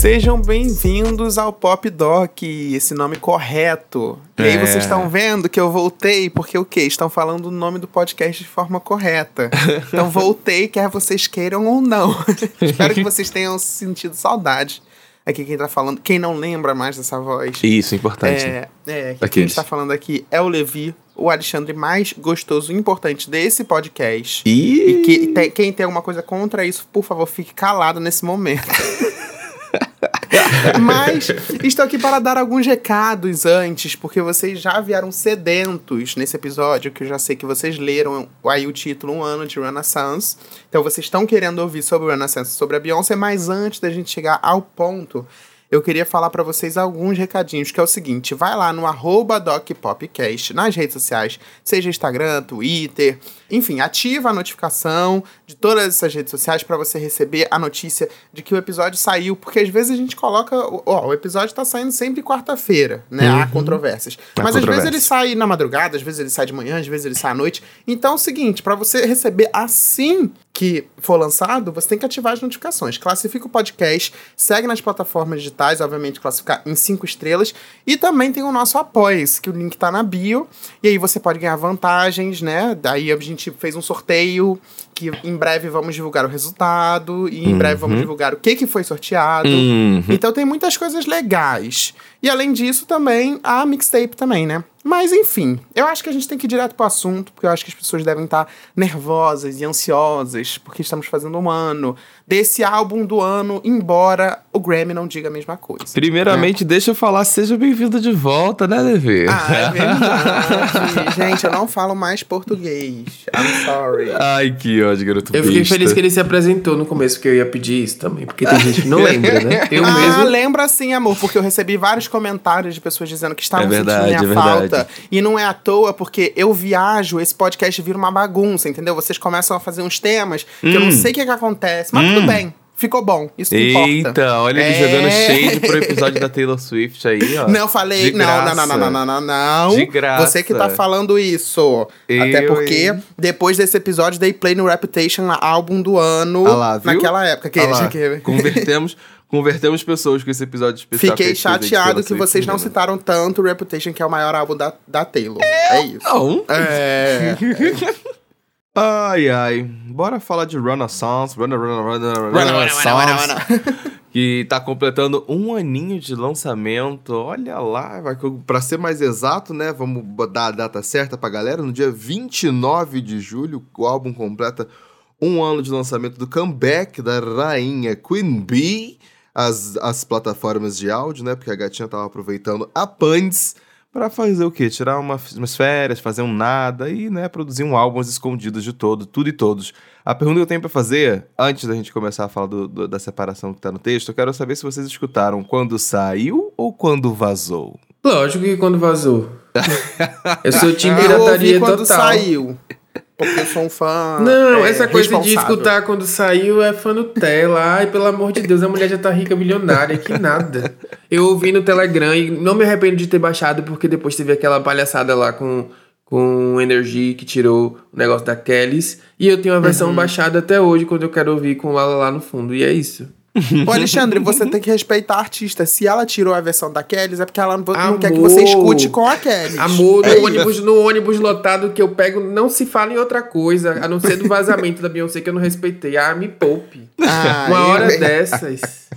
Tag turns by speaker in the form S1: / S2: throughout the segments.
S1: Sejam bem-vindos ao Pop Doc, esse nome correto. E aí
S2: É.
S1: vocês estão vendo que eu voltei, porque o quê? Estão falando o nome do podcast de forma correta. Então voltei, quer vocês queiram ou não. Espero que vocês tenham sentido saudade. Aqui quem tá falando, quem não lembra mais dessa voz.
S2: Isso, importante.
S1: É, é, que quem está falando aqui é o Levi, o Alexandre mais gostoso e importante desse podcast.
S2: E,
S1: E que, te- quem tem alguma coisa contra isso, por favor, fique calado nesse momento. Mas estou aqui para dar alguns recados antes, porque vocês já vieram sedentos nesse episódio, que eu já sei que vocês leram aí o título Um Ano de Renaissance. Então vocês estão querendo ouvir sobre o Renaissance, sobre a Beyoncé, mas antes da gente chegar ao ponto, eu queria falar para vocês alguns recadinhos, que é o seguinte, vai lá no arroba DocPopcast nas redes sociais, seja Instagram, Twitter, enfim, ativa a notificação de todas essas redes sociais para você receber a notícia de que o episódio saiu, porque às vezes a gente coloca, ó, o episódio tá saindo sempre quarta-feira, né? Há controvérsias.
S2: Há
S1: Mas às vezes ele sai na madrugada, às vezes ele sai de manhã, às vezes ele sai à noite. Então é o seguinte, para você receber assim que for lançado, você tem que ativar as notificações. Classifica o podcast, segue nas plataformas digitais, obviamente classificar em cinco estrelas. E também tem o nosso apoia que o link tá na bio. E aí você pode ganhar vantagens, né? Daí a gente fez um sorteio que em breve vamos divulgar o resultado e em breve vamos divulgar o que que foi sorteado.
S2: Uhum.
S1: Então tem muitas coisas legais. E além disso, também a mixtape também, né? Mas enfim, eu acho que a gente tem que ir direto pro assunto, porque eu acho que as pessoas devem estar nervosas e ansiosas, porque estamos fazendo um ano desse álbum do ano, embora o Grammy não diga a mesma coisa.
S2: primeiramente, deixa eu falar, seja bem-vindo de volta, né, Levi?
S1: Ah, é verdade. gente, eu não falo mais português. I'm sorry.
S2: Ai, que ódio, garoto
S3: Eu fiquei
S2: besta.
S3: feliz que ele se apresentou no começo, porque eu ia pedir isso também. Porque tem gente que não lembra, né? Eu
S1: ah,
S3: mesmo.
S1: lembra sim, amor, porque eu recebi vários comentários de pessoas dizendo que estavam
S2: É verdade,
S1: sentindo minha
S2: é verdade.
S1: falta. E não é à toa, porque eu viajo, esse podcast vira uma bagunça, entendeu? Vocês começam a fazer uns temas que eu não
S2: Hum.
S1: sei o que, que acontece, mas tudo bem. Ficou bom, isso que importa.
S2: Eita, olha ele
S1: É.
S2: jogando shade pro episódio da Taylor Swift aí, ó.
S1: Não, falei. Não, não, não, não, não, não, não, não.
S2: De graça.
S1: Você que tá falando isso. Até
S2: Eu,
S1: porque,
S2: hein?
S1: depois desse episódio, dei play no Reputation, álbum do ano.
S2: Ah lá, viu?
S1: naquela época. Que
S2: Ah lá. Convertemos, convertemos pessoas com esse episódio especial. que
S1: Fiquei
S2: de
S1: chateado que vocês não
S2: né?
S1: citaram tanto Reputation, que é o maior álbum da, da Taylor. É isso.
S2: Não.
S1: É.
S2: Ai, ai. Bora falar de Renaissance. Run, Renaissance. Que tá completando um aninho de lançamento. Olha lá, vai, que- pra ser mais exato, né? Vamos dar a data certa pra galera. No dia 29 de julho, o álbum completa um ano de lançamento do comeback da rainha Queen Bee. As, as plataformas de áudio, né? Porque a gatinha tava aproveitando a Pands pra fazer o quê? Tirar uma- umas férias, fazer um nada e, né, produzir um álbum escondidos de todo, tudo e todos. A pergunta que eu tenho pra fazer, antes da gente começar a falar do- do- da separação que tá no texto, eu quero saber se vocês escutaram quando saiu ou quando vazou.
S3: Lógico que quando vazou. Eu sou time
S1: Eu ouvi
S3: pirataria
S1: quando
S3: total.
S1: saiu. Porque eu sou um fã.
S3: Não,
S1: é,
S3: essa coisa de escutar quando saiu é fã Nutella. Ai, pelo amor de Deus, a mulher já tá rica, milionária, que nada. Eu ouvi no Telegram e não me arrependo de ter baixado, porque depois teve aquela palhaçada lá com, com o Energy que tirou o negócio da Kellys. E eu tenho a versão
S1: Uhum.
S3: baixada até hoje, quando eu quero ouvir com ela lá no fundo. E é isso.
S1: Ô, Alexandre, você tem que respeitar a artista. Se ela tirou a versão da Kelly, é porque ela não, não quer que
S3: Amor.
S1: você escute com a Kelly.
S3: Amor, no,
S1: É isso.
S3: ônibus, no ônibus lotado que eu pego, não se fala em outra coisa, a não ser do vazamento da Beyoncé que eu não respeitei. Ah, me poupe.
S1: Ah,
S3: Uma
S1: eu-
S3: hora dessas.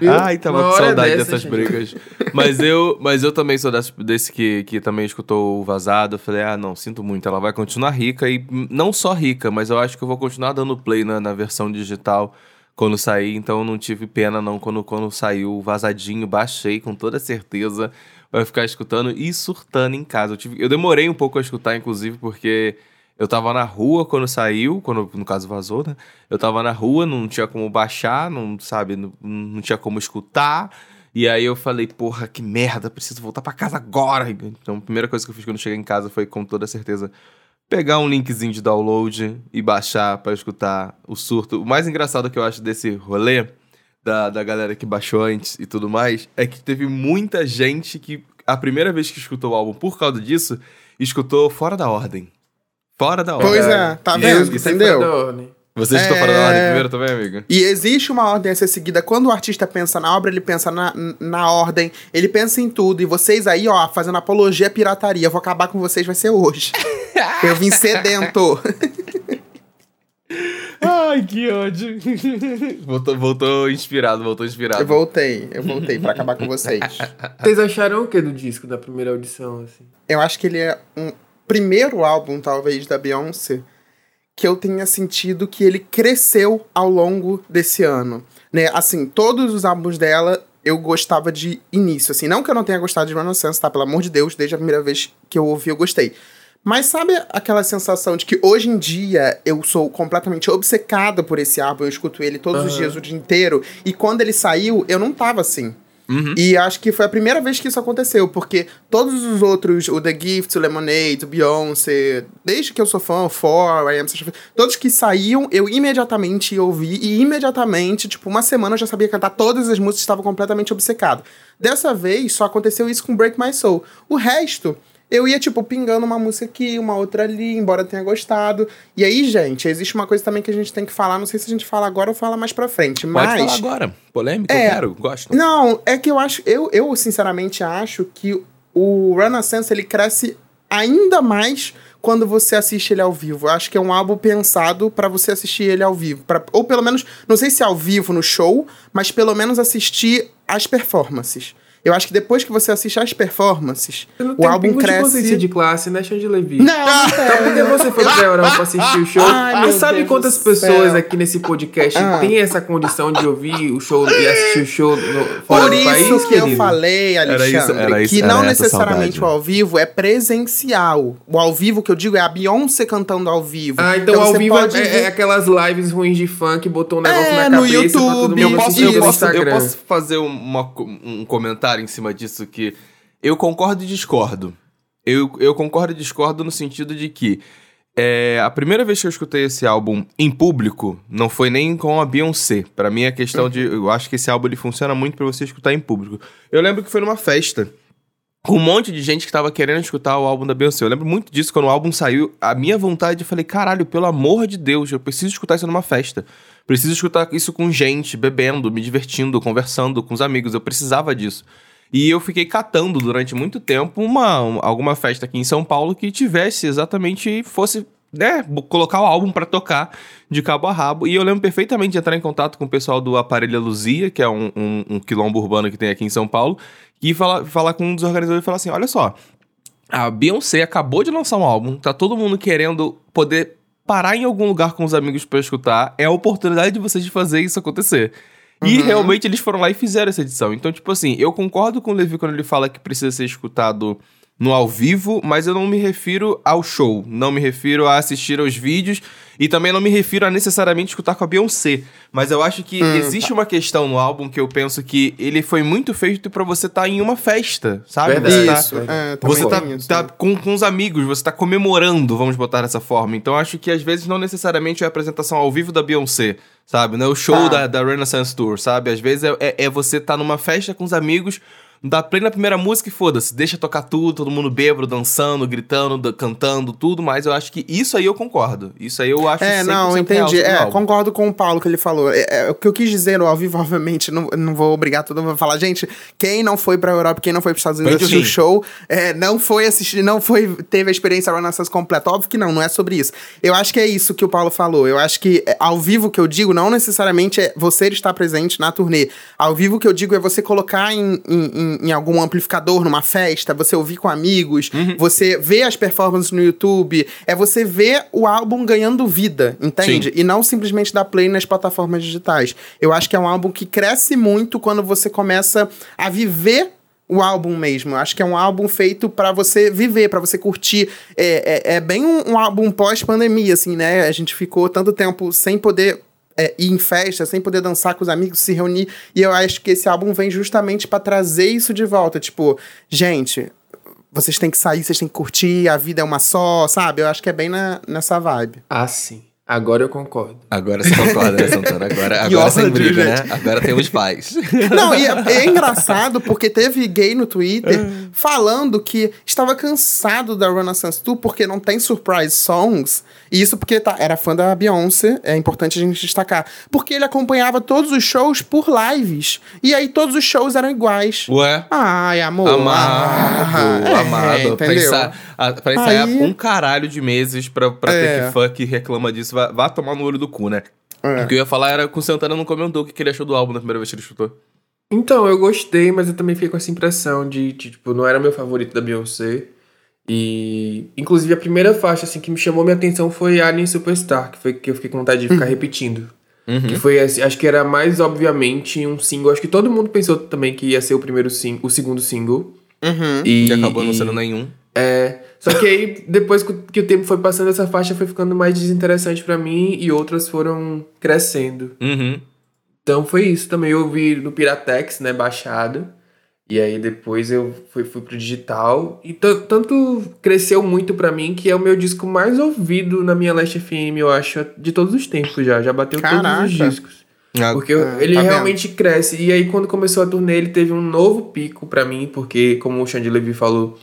S3: Viu?
S2: Ai, tava com saudade
S3: dessas,
S2: dessas
S3: gente.
S2: brigas. Mas eu, mas eu também sou desse, desse que, que também escutou o vazado. Eu falei, ah, não, sinto muito. Ela vai continuar rica e não só rica, mas eu acho que eu vou continuar dando play na, na versão digital quando sair. Então não tive pena, não. Quando, quando saiu vazadinho, baixei com toda certeza. Vai ficar escutando e surtando em casa. Eu, tive, eu demorei um pouco a escutar, inclusive, porque. Eu tava na rua quando saiu, quando no caso vazou, né? Eu tava na rua, não tinha como baixar, não sabe, não, não tinha como escutar. E aí eu falei, porra, que merda, preciso voltar pra casa agora. Então a primeira coisa que eu fiz quando cheguei em casa foi com toda certeza pegar um linkzinho de download e baixar pra escutar o surto. O mais engraçado que eu acho desse rolê da, da galera que baixou antes e tudo mais é que teve muita gente que a primeira vez que escutou o álbum por causa disso, escutou fora da ordem. Fora da ordem.
S1: Pois é, tá vendo?
S3: escutei
S1: Entendeu?
S3: fora da ordem.
S2: Vocês estão falando a ordem primeiro também, amigo?
S1: E existe uma ordem a ser seguida. Quando o artista pensa na obra, ele pensa na, na ordem, ele pensa em tudo. E vocês aí, ó, fazendo apologia à pirataria. Eu vou acabar com vocês, vai ser hoje. Eu vim sedento.
S2: Ai, que ódio. Voltou, voltou inspirado, voltou inspirado.
S1: Eu voltei, eu voltei pra acabar com vocês.
S3: Vocês acharam o que do disco, da primeira audição, assim?
S1: Eu acho que ele é um primeiro álbum, talvez, da Beyoncé que eu tenha sentido que ele cresceu ao longo desse ano. Né? Assim, todos os álbuns dela eu gostava de início, assim. Não que eu não tenha gostado de Renaissance, tá? Pelo amor de Deus, desde a primeira vez que eu ouvi eu gostei. Mas sabe aquela sensação de que hoje em dia eu sou completamente obcecada por esse álbum, eu escuto ele todos uhum. os dias, o dia inteiro, e quando ele saiu, eu não tava assim. Uhum. E acho que foi a primeira vez que isso aconteceu, porque todos os outros, o The Gift, o Lemonade, o Beyoncé, desde que eu sou fã, o For, I Am Such todos que saíam, eu imediatamente ouvi e imediatamente, tipo, uma semana eu já sabia cantar todas as músicas, estava completamente obcecado. Dessa vez, só aconteceu isso com Break My Soul. O resto, eu ia, tipo, pingando uma música aqui, uma outra ali, embora tenha gostado. E aí, gente, existe uma coisa também que a gente tem que falar. Não sei se a gente fala agora ou fala mais pra frente, mas...
S2: Pode falar agora. Polêmica, é, eu quero, gosto.
S1: Não, é que eu acho... Eu, eu, sinceramente, acho que o Renaissance, ele cresce ainda mais quando você assiste ele ao vivo. Eu acho que é um álbum pensado para você assistir ele ao vivo. Pra, ou pelo menos, não sei se ao vivo no show, mas pelo menos assistir as performances. Eu acho que depois que você assiste as performances, o álbum cresce.
S3: De de classe, né, Xande Levi?
S1: Não, não
S3: Então por que você foi pra Europa assistir o show? Ai, sabe Deus quantas pessoas céu. aqui nesse podcast ah. têm essa condição de ouvir o show e assistir o show no, fora
S1: Por
S3: do país?
S1: Por isso que querido? eu falei, Alexandre, era isso, era isso, que não necessariamente o ao vivo é presencial. O ao vivo que eu digo é a Beyoncé cantando ao vivo.
S3: Ah, então, então ao vivo é, ver... é, aquelas lives ruins de funk, botou um negócio é, na cabeça no YouTube,
S2: eu posso, eu, posso, eu posso fazer uma, um comentário comentário em cima disso que eu concordo e discordo. Eu, eu concordo e discordo no sentido de que é, a primeira vez que eu escutei esse álbum em público não foi nem com a Beyoncé. Para mim, a questão de. Eu acho que esse álbum ele funciona muito para você escutar em público. Eu lembro que foi numa festa com um monte de gente que tava querendo escutar o álbum da Beyoncé. Eu lembro muito disso quando o álbum saiu. A minha vontade, eu falei, caralho, pelo amor de Deus, eu preciso escutar isso numa festa. Preciso escutar isso com gente, bebendo, me divertindo, conversando com os amigos. Eu precisava disso. E eu fiquei catando durante muito tempo uma, alguma festa aqui em São Paulo que tivesse exatamente, fosse né, colocar o álbum para tocar de cabo a rabo. E eu lembro perfeitamente de entrar em contato com o pessoal do Aparelho Luzia, que é um, um, um quilombo urbano que tem aqui em São Paulo, e falar, falar com um dos organizadores e falar assim: olha só, a Beyoncé acabou de lançar um álbum, tá todo mundo querendo poder parar em algum lugar com os amigos para escutar. É a oportunidade de vocês de fazer isso acontecer. E uhum. realmente eles foram lá e fizeram essa edição. Então, tipo assim, eu concordo com o Levi quando ele fala que precisa ser escutado no ao vivo, mas eu não me refiro ao show, não me refiro a assistir aos vídeos e também não me refiro a necessariamente escutar com a Beyoncé. Mas eu acho que hum, existe tá. uma questão no álbum que eu penso que ele foi muito feito para você estar tá em uma festa, sabe?
S3: Verdade.
S2: Você
S3: tá, isso, é,
S2: você tá, isso, tá com, com os amigos, você tá comemorando, vamos botar dessa forma. Então acho que às vezes não necessariamente é a apresentação ao vivo da Beyoncé, sabe? Não é o show tá. da, da Renaissance Tour, sabe? Às vezes é, é, é você estar tá numa festa com os amigos Dá play na primeira música e foda-se, deixa tocar tudo, todo mundo bêbado, dançando, gritando, cantando, tudo, mas eu acho que isso aí eu concordo. Isso aí eu acho
S1: É, não, entendi. É, concordo com o Paulo que ele falou. É, é, o que eu quis dizer ao vivo, obviamente, não, não vou obrigar todo mundo a falar, gente, quem não foi pra Europa, quem não foi pros Estados Unidos assistir o show, é, não foi assistir, não foi, teve a experiência Renaissance completa. Óbvio que não, não é sobre isso. Eu acho que é isso que o Paulo falou. Eu acho que é, ao vivo que eu digo, não necessariamente é você estar presente na turnê. Ao vivo que eu digo é você colocar em, em em, algum amplificador numa festa, você ouvir com amigos, uhum. você ver as performances no YouTube, é você ver o álbum ganhando vida, entende? Sim. E não simplesmente dar play nas plataformas digitais. Eu acho que é um álbum que cresce muito quando você começa a viver o álbum mesmo. Eu acho que é um álbum feito para você viver, para você curtir. É, é, é bem um, um álbum pós-pandemia, assim, né? A gente ficou tanto tempo sem poder é, ir em festa, sem poder dançar com os amigos, se reunir. E eu acho que esse álbum vem justamente para trazer isso de volta. Tipo, gente, vocês têm que sair, vocês têm que curtir, a vida é uma só, sabe? Eu acho que é bem na, nessa vibe.
S3: Ah, sim. Agora eu concordo.
S2: Agora você concorda, né, Santana? Agora, agora sem briga,
S1: gente.
S2: né? Agora temos paz.
S1: Não, e é, é engraçado porque teve gay no Twitter falando que estava cansado da Renaissance Tour porque não tem surprise songs. E isso porque tá, era fã da Beyoncé, é importante a gente destacar. Porque ele acompanhava todos os shows por lives. E aí todos os shows eram iguais.
S2: Ué?
S1: Ai, amor.
S2: Amado,
S1: ah, é,
S2: amado. Pra,
S1: entendeu?
S2: ensa- a- pra ensaiar
S1: Aí-
S2: um caralho de meses pra, pra ter
S1: É.
S2: que fã que reclama disso, vá, vá tomar no olho do cu, né?
S1: É.
S2: O que eu ia falar era que o Santana não comentou o que ele achou do álbum na primeira vez que ele escutou.
S3: Então, eu gostei, mas eu também fiquei com essa impressão de, de, tipo, não era meu favorito da Beyoncé. E, inclusive, a primeira faixa, assim, que me chamou minha atenção foi Alien Superstar, que foi que eu fiquei com vontade de ficar repetindo. Que foi, assim, acho que era mais, obviamente, um single. Acho que todo mundo pensou também que ia ser o primeiro sing o segundo single.
S1: Uhum.
S3: E,
S2: E acabou não sendo nenhum.
S3: É. Só que aí, depois que o- tempo foi passando, essa faixa foi ficando mais desinteressante pra mim e outras foram crescendo.
S2: Uhum.
S3: Então foi isso também. Eu ouvi no Piratex, né, baixado. E aí depois eu fui, fui pro digital. E tan- tanto cresceu muito pra mim que é o meu disco mais ouvido na minha Last FM, eu acho, de todos os tempos já. Já bateu todos
S1: Caraca.
S3: os discos.
S2: Ah,
S3: Porque eu-
S1: Ah,
S3: ele
S1: tá vendo?
S3: realmente cresce. E aí, quando começou a turnê, ele teve um novo pico pra mim, porque, como o Xande Levy falou,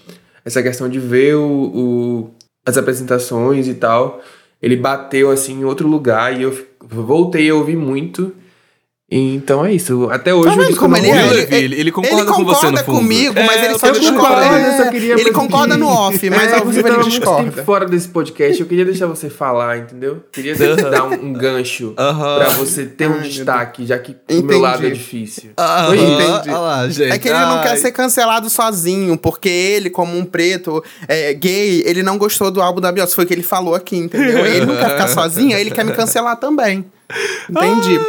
S3: essa questão de ver o, o- as apresentações e tal, ele bateu assim em outro lugar e eu voltei a ouvir muito. Então é isso. Até hoje
S1: Tá como
S3: não
S1: ele é?
S2: Levi, ele, ele concorda,
S1: ele concorda
S2: com você no fundo.
S1: comigo, mas
S2: É,
S1: ele só discorda.
S3: concordo,
S1: é, ele concorda
S3: que-
S1: no off, mas
S3: é,
S1: ao
S3: você
S1: vivo ele
S3: muito
S1: discorda.
S3: tempo fora desse podcast, eu queria deixar você falar, entendeu? Queria dar um, um gancho
S2: Aham.
S3: pra você ter um
S1: Ai,
S3: destaque, já que o
S1: Entendi.
S3: meu lado é difícil.
S2: Ah,
S1: Foi, entendi.
S2: Olha lá, gente.
S1: É que ele não
S2: Ai.
S1: quer ser cancelado sozinho, porque ele, como um preto é, gay, ele não gostou do álbum da Beyoncé. Foi o que ele falou aqui, entendeu? Ele não quer ficar sozinho, aí ele quer me cancelar também. Entendi.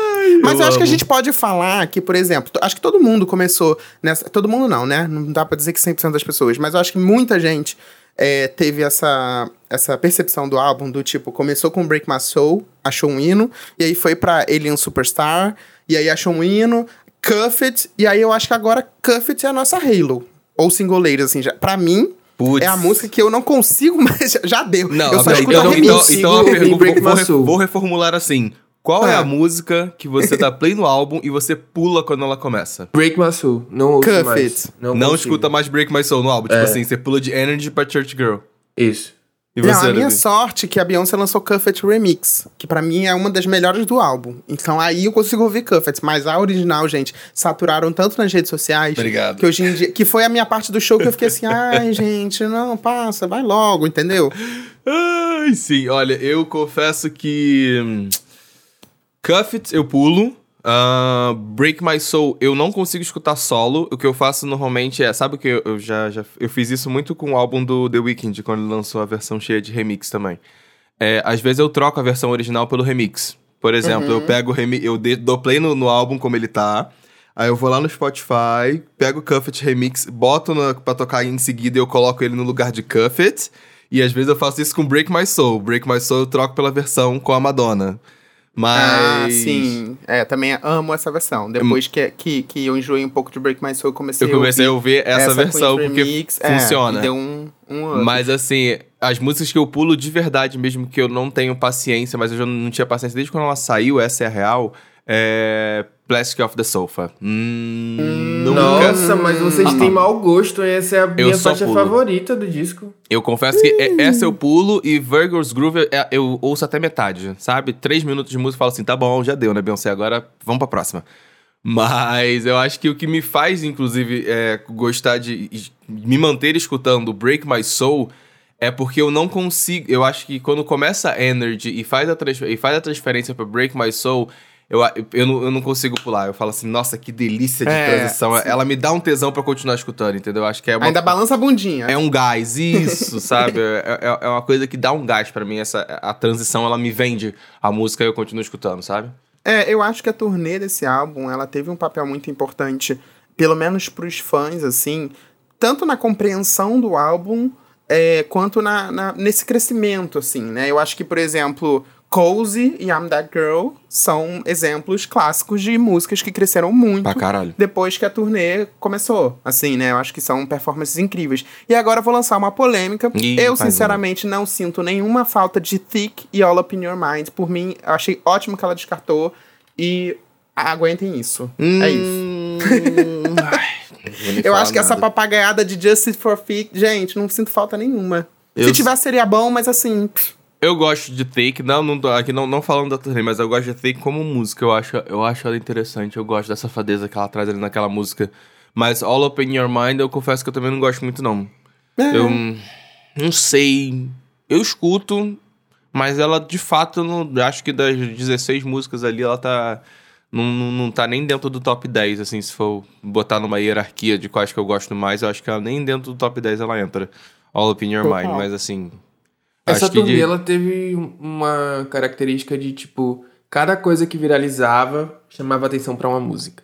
S1: Mas eu,
S2: eu
S1: acho que a gente pode falar que, por exemplo, acho que todo mundo começou nessa. Todo mundo não, né? Não dá pra dizer que 100% das pessoas, mas eu acho que muita gente é, teve essa, essa percepção do álbum do tipo, começou com Break My Soul, achou um hino, e aí foi pra Alien Superstar, e aí achou um hino, Cuff It, e aí eu acho que agora Cuff It é a nossa Halo. Ou singoleiros, assim, já. Pra mim,
S2: Putz.
S1: é a música que eu não consigo, mas já- deu.
S2: Não,
S1: eu só
S2: não,
S1: escuto
S2: então,
S1: a remix.
S2: então, então
S3: Break
S2: vou, vou reformular assim. Qual é
S1: Ah.
S2: a música que você dá play no álbum e você pula quando ela começa?
S3: Break My Soul. Não ouço
S1: Cuff
S3: mais.
S1: It.
S2: Não,
S3: consigo.
S2: escuta mais Break My Soul no álbum. Tipo
S3: É.
S2: assim, você pula de Energy pra Church Girl.
S3: Isso.
S2: E
S1: Não,
S2: você,
S1: a minha
S2: Levi?
S1: sorte é que a Beyoncé lançou Cuffet Remix, que pra mim é uma das melhores do álbum. Então aí eu consigo ouvir Cuffet, mas a original, gente, saturaram tanto nas redes sociais.
S2: Obrigado.
S1: Que hoje em dia. Que foi a minha parte do show que eu fiquei assim, ai, gente, não, passa, vai logo, entendeu?
S2: Ai, sim. Olha, eu confesso que... Cuff It eu pulo. Ah, Break My Soul eu não consigo escutar solo. O que eu faço normalmente é... Sabe o que eu, eu já, já... Eu fiz isso muito com o álbum do The Weeknd, quando ele lançou a versão cheia de remix também. É, às vezes eu troco a versão original pelo remix. Por exemplo, eu pego remi eu de- dou play no, no álbum como ele tá. Aí eu vou lá no Spotify, pego o Cuffet Remix, boto na, pra tocar em seguida e eu coloco ele no lugar de Cuffet. E às vezes eu faço isso com Break My Soul. Break My Soul eu troco pela versão com a Madonna. Mas.
S1: Ah, sim. É, também amo essa versão. Depois que, que, que eu enjoei um pouco de Break My Soul, eu comecei
S2: Eu comecei a
S1: ouvir
S2: ouvir essa, versão
S1: Queen's
S2: porque
S1: Remix, é,
S2: funciona.
S1: e deu um, um up.
S2: Mas assim, as músicas que eu pulo de verdade, mesmo que eu não tenho paciência, mas eu já não tinha paciência desde quando ela saiu, essa é a real, é. Plastic of the Sofa. Hum, nunca.
S3: Nossa, mas vocês têm mau gosto? Essa é a minha faixa
S2: pulo.
S3: favorita do disco.
S2: Eu confesso que é- essa eu pulo e Virgo's Groove é- eu ouço até metade, sabe? Três minutos de música e falo assim, tá bom, já deu, né, Beyoncé? Agora vamos pra próxima. Mas eu acho que o que me faz, inclusive, é, gostar de de me manter escutando Break My Soul é porque eu não consigo. Eu acho que quando começa a Energy e faz a, e faz a transferência pra Break My Soul, eu, eu, não, eu não consigo pular. Eu falo assim, nossa, que delícia de
S1: É,
S2: transição.
S1: sim.
S2: Ela me dá um tesão pra continuar escutando, entendeu? Eu acho que é uma
S1: Ainda balança a bundinha.
S2: é um gás, isso, sabe? É, é- é uma coisa que dá um gás pra mim. Essa, a transição, ela me vende a música e eu continuo escutando, sabe?
S1: É, eu acho que a turnê desse álbum, ela teve um papel muito importante, pelo menos pros fãs, assim, tanto na compreensão do álbum, é, quanto na, na- nesse crescimento, assim, né? Eu acho que, por exemplo, Cozy e I'm That Girl são exemplos clássicos de músicas que cresceram muito depois que a turnê começou. Assim, né? Eu acho que são performances incríveis. E agora eu vou lançar uma polêmica.
S2: Ih,
S1: eu, sinceramente, não sinto nenhuma falta de Thick e All Up In Your Mind. Por mim, eu achei ótimo que ela descartou. E aguentem isso. É isso.
S2: Hum, vou nem
S1: Eu acho que essa
S2: nada.
S1: papagaiada de Justice for Fic, gente, não sinto falta nenhuma.
S2: Eu
S1: Se tivesse, seria bom, mas assim. pff,
S2: Eu gosto de Take, não, não aqui não, não falando da turnê, mas eu gosto de Take como música. Eu acho, eu acho ela interessante, eu gosto dessa safadeza que ela traz ali naquela música. Mas All Up in Your Mind, eu confesso que eu também não gosto muito, não.
S1: É.
S2: Eu não sei. Eu escuto, mas ela de fato, eu não, acho que das 16 músicas ali, ela tá. Não, não, não tá nem dentro do top 10, assim, se for botar numa hierarquia de quais que eu gosto mais, eu acho que ela nem dentro do top 10 ela entra. All Up in Your. Mind, mas assim.
S3: Essa turnê,
S2: de-
S3: ela teve um- uma característica de, tipo, cada coisa que viralizava chamava atenção pra uma música.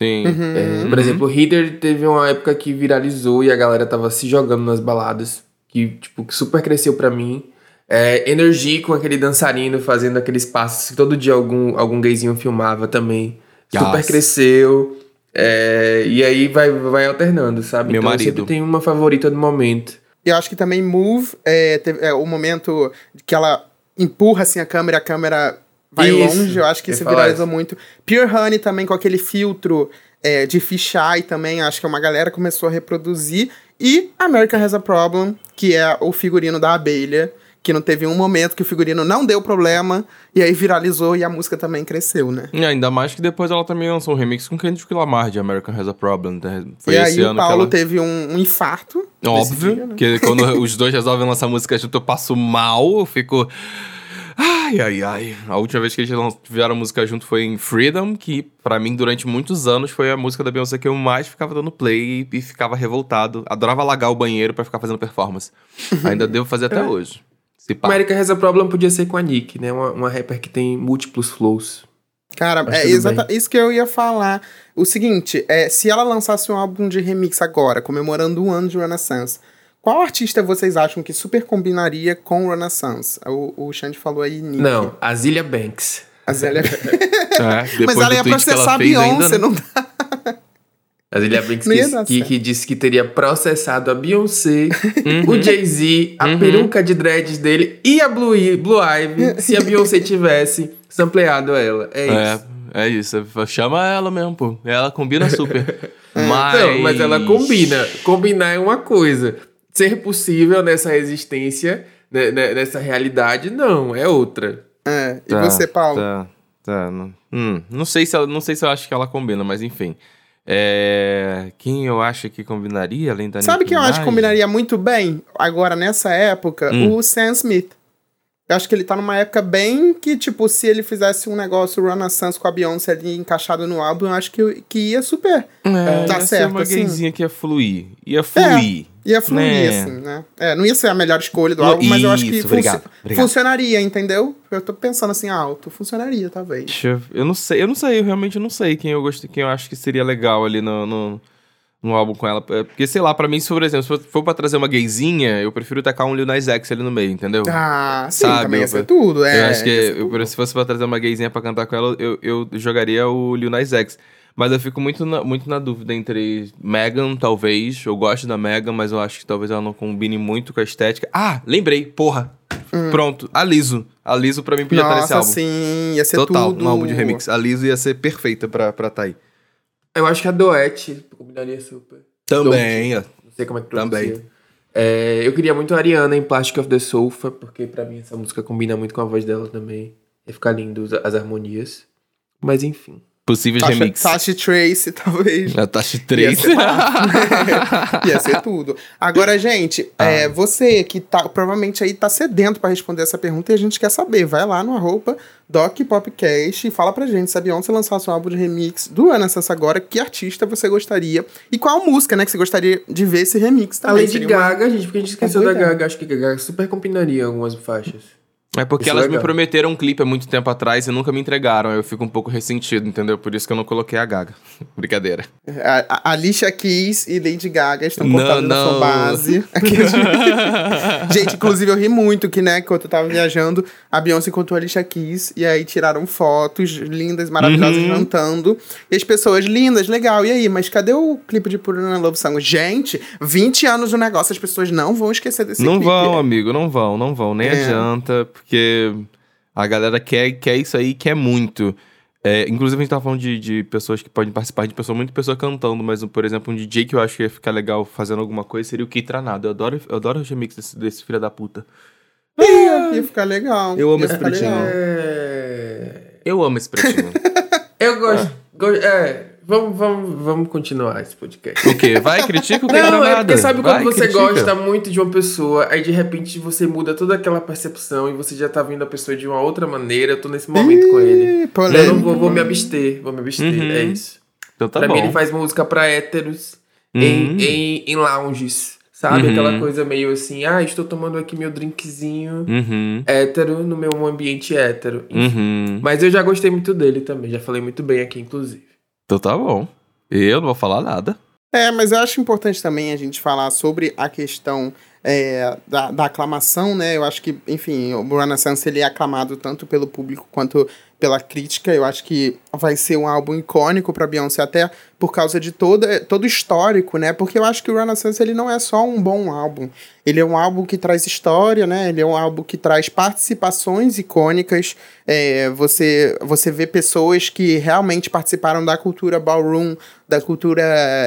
S2: Sim.
S3: É, Por exemplo, Heater teve uma época que viralizou e a galera tava se jogando nas baladas, que, tipo, que super cresceu pra mim. É, Energy com aquele dançarino fazendo aqueles passos que todo dia algum, algum gayzinho filmava também. Super
S2: Yes.
S3: cresceu. É, e aí vai, vai alternando, sabe?
S2: Meu
S3: então eu
S2: marido.
S3: sempre tenho uma favorita do momento.
S1: E eu acho que também Move é, teve- é o momento que ela empurra assim a câmera, a câmera vai
S3: Isso,
S1: longe. Eu acho que
S3: eu
S1: isso viralizou
S3: isso.
S1: muito. Pure Honey também com aquele filtro é, de fisheye também. Acho que uma galera começou a reproduzir. E America Has a Problem, que é o figurino da abelha. Que não teve um momento que o figurino não deu problema. E aí viralizou e a música também cresceu, né?
S2: E ainda mais que depois ela também lançou um remix com Kendrick Lamar de American Has a Problem. né? Foi
S1: e
S2: esse
S1: aí
S2: ano
S1: o Paulo
S2: ela...
S1: teve um, um infarto.
S2: Óbvio,
S1: dia, né?
S2: que quando os dois resolvem lançar música junto, eu passo mal, eu fico. Ai, ai, ai. A última vez que eles tiveram música junto foi em Freedom, que pra mim, durante muitos anos, foi a música da Beyoncé que eu mais ficava dando play e, e ficava revoltado. Adorava alagar o banheiro pra ficar fazendo performance. Ainda devo fazer até hoje. Pá.
S3: America Has a Problem podia ser com a Nick, né? Uma, uma rapper que tem múltiplos flows.
S1: Cara,
S3: Mas
S1: é exata, isso que eu ia falar. O seguinte, é, se ela lançasse um álbum de remix agora, comemorando um ano de Renaissance, qual artista vocês acham que super combinaria com Renaissance? O, o Xande falou aí, Nick.
S3: Não, Azilia Banks.
S1: A Zélia...
S2: É,
S1: Mas ela
S2: do
S1: ia
S2: que ela
S1: processar a
S2: fez
S1: Beyoncé,
S2: ainda, né?
S1: não dá.
S3: Azilia Banks
S1: Não ia
S3: que, que, disse que teria processado a Beyoncé,
S2: Uhum.
S3: o Jay-Z, a peruca de dreads dele e a Blue, Blue Ivy se a Beyoncé tivesse sampleado ela. É isso.
S2: É, é isso. Chama ela mesmo, pô. Ela combina super. mas...
S3: Não, mas ela combina. Combinar é uma coisa. Ser possível nessa existência, né, né, nessa realidade, não, é outra.
S1: É, e
S2: Tá,
S1: você, Paulo?
S2: Tá, tá. Não, hum, não, sei se ela, não sei se eu acho que ela combina, mas enfim. É, quem eu acho que combinaria, além da
S1: Sabe
S2: Nicki
S1: quem eu acho que combinaria muito bem, agora nessa época?
S2: Hum.
S1: O Sam Smith. Eu acho que ele tá numa época bem que, tipo, se ele fizesse um negócio Renaissance com a Beyoncé ali encaixado no álbum, eu acho que, que ia super.
S2: É,
S1: Tá
S2: ia
S1: certo,
S2: uma
S1: assim.
S2: gayzinha que ia fluir. Ia fluir.
S1: Ia fluir,
S2: Né?
S1: assim, né? É, não ia ser a melhor escolha do álbum, mas eu acho que
S2: isso, obrigado, obrigado.
S1: funcionaria, entendeu? Eu tô pensando assim, alto, funcionaria, talvez.
S2: Eu, eu não sei, eu não sei, eu realmente não sei quem eu gosto, quem eu acho que seria legal ali no, no, no álbum com ela. É, Porque, sei lá, pra mim, se, por exemplo, se for- pra trazer uma gayzinha, eu prefiro tacar um Lil Nas X ali no meio, entendeu?
S1: Ah, sim,
S2: Sabe,
S1: também ia ser tudo, é.
S2: eu acho que eu- se fosse pra trazer uma gayzinha pra cantar com ela, eu, eu jogaria o Lil Nas X. Mas eu fico muito na, muito na dúvida entre Megan, talvez. Eu gosto da Megan, mas eu acho que talvez ela não combine muito com a estética. Ah, lembrei, porra. Pronto, a Liso. A Liso pra mim podia estar nesse
S1: Hum. Nossa,
S2: álbum.
S1: sim, ia ser
S2: Total,
S1: tudo.
S2: um álbum de remix. A Liso ia ser perfeita pra estar tá aí.
S3: Eu acho que a Doete combinaria super.
S2: Também, ó.
S3: Não sei como é que
S2: Também.
S3: pronuncia. É, eu queria muito a Ariana em Plastic of the Sofa, porque pra mim essa música combina muito com a voz dela também. Ia ficar lindo as harmonias. Mas enfim.
S2: Possíveis
S1: Tasha,
S2: remix.
S1: Tasha Trace, talvez.
S2: A Tashi
S1: Ia
S2: 3.
S1: ser, Ia ser tudo. Agora, gente,
S2: Ah.
S1: é, você que tá, provavelmente aí tá sedento pra responder essa pergunta e a gente quer saber. Vai lá no arroba Doc Popcast e fala pra gente se a Beyoncé lançasse um álbum de remix do Renaissance agora, que artista você gostaria e qual música, né, que você gostaria de ver esse remix
S3: A
S1: também.
S3: Lady
S1: Seria uma-
S3: Gaga, gente, porque a gente esqueceu
S1: boa
S3: da. Gaga. Acho que a Gaga super combinaria algumas faixas.
S2: É porque
S3: Isso é
S2: elas me
S3: legal.
S2: prometeram um clipe há muito tempo atrás e nunca me entregaram. aí Eu fico um pouco ressentido, entendeu? Por isso que eu não coloquei a Gaga. Brincadeira.
S1: A, a Alicia Keys e Lady Gaga estão
S2: Não,
S1: da
S2: não.
S1: sua base. Gente, inclusive eu ri muito que, né, quando eu tava viajando, a Beyoncé encontrou a Alicia Keys e aí tiraram fotos lindas, maravilhosas,
S2: Uhum.
S1: cantando. E as pessoas, lindas, legal. E aí, mas cadê o clipe de Purina Love Song? Gente, 20 anos do negócio, as pessoas não vão esquecer desse
S2: não
S1: clipe.
S2: vão, amigo, não vão, não vão. Nem
S1: É.
S2: adianta, porque a galera quer, quer isso aí, quer muito. É, inclusive, a gente tava falando de, de pessoas que podem participar de pessoa, muita pessoa cantando, mas, por exemplo, um DJ que eu acho que ia ficar legal fazendo alguma coisa seria o Key Tranado. Eu adoro, eu adoro os remixes desse, desse filho da puta.
S1: Ia, ia ficar legal.
S2: Eu amo
S1: Ia
S2: esse pretinho.
S3: É...
S2: Eu amo esse pretinho.
S3: Eu gosto. go- É, vamos, vamos, vamos continuar esse podcast.
S2: o quê? Vai, critica o Key
S3: Não, é porque sabe quando
S2: Vai,
S3: você
S2: critica.
S3: gosta muito de uma pessoa, aí de repente você muda toda aquela percepção e você já tá vendo a pessoa de uma outra maneira. Eu tô nesse momento com ele.
S1: Ih, polêmica.
S3: Eu não vou, vou me abster, vou me abster,
S2: Uhum.
S3: é isso.
S2: Então tá
S3: pra
S2: bom.
S3: mim ele faz música pra héteros
S2: Uhum.
S3: em, em, em lounges, sabe?
S2: Uhum.
S3: Aquela coisa meio assim, ah, estou tomando aqui meu drinkzinho
S2: Uhum.
S3: hétero no meu ambiente hétero.
S2: Uhum.
S3: Mas eu já gostei muito dele também, já falei muito bem aqui, inclusive.
S2: Então tá bom. Eu não vou falar nada.
S1: É, mas eu acho importante também a gente falar sobre a questão é, da, da aclamação, né? Eu acho que, enfim, o Renaissance ele é aclamado tanto pelo público quanto pela crítica. Eu acho que vai ser um álbum icônico para Beyoncé até por causa de toda, todo o histórico, né? Porque eu acho que o Renaissance ele não é só um bom álbum. Ele é um álbum que traz história, né? Ele é um álbum que traz participações icônicas. É, você, você vê pessoas que realmente participaram da cultura ballroom, da cultura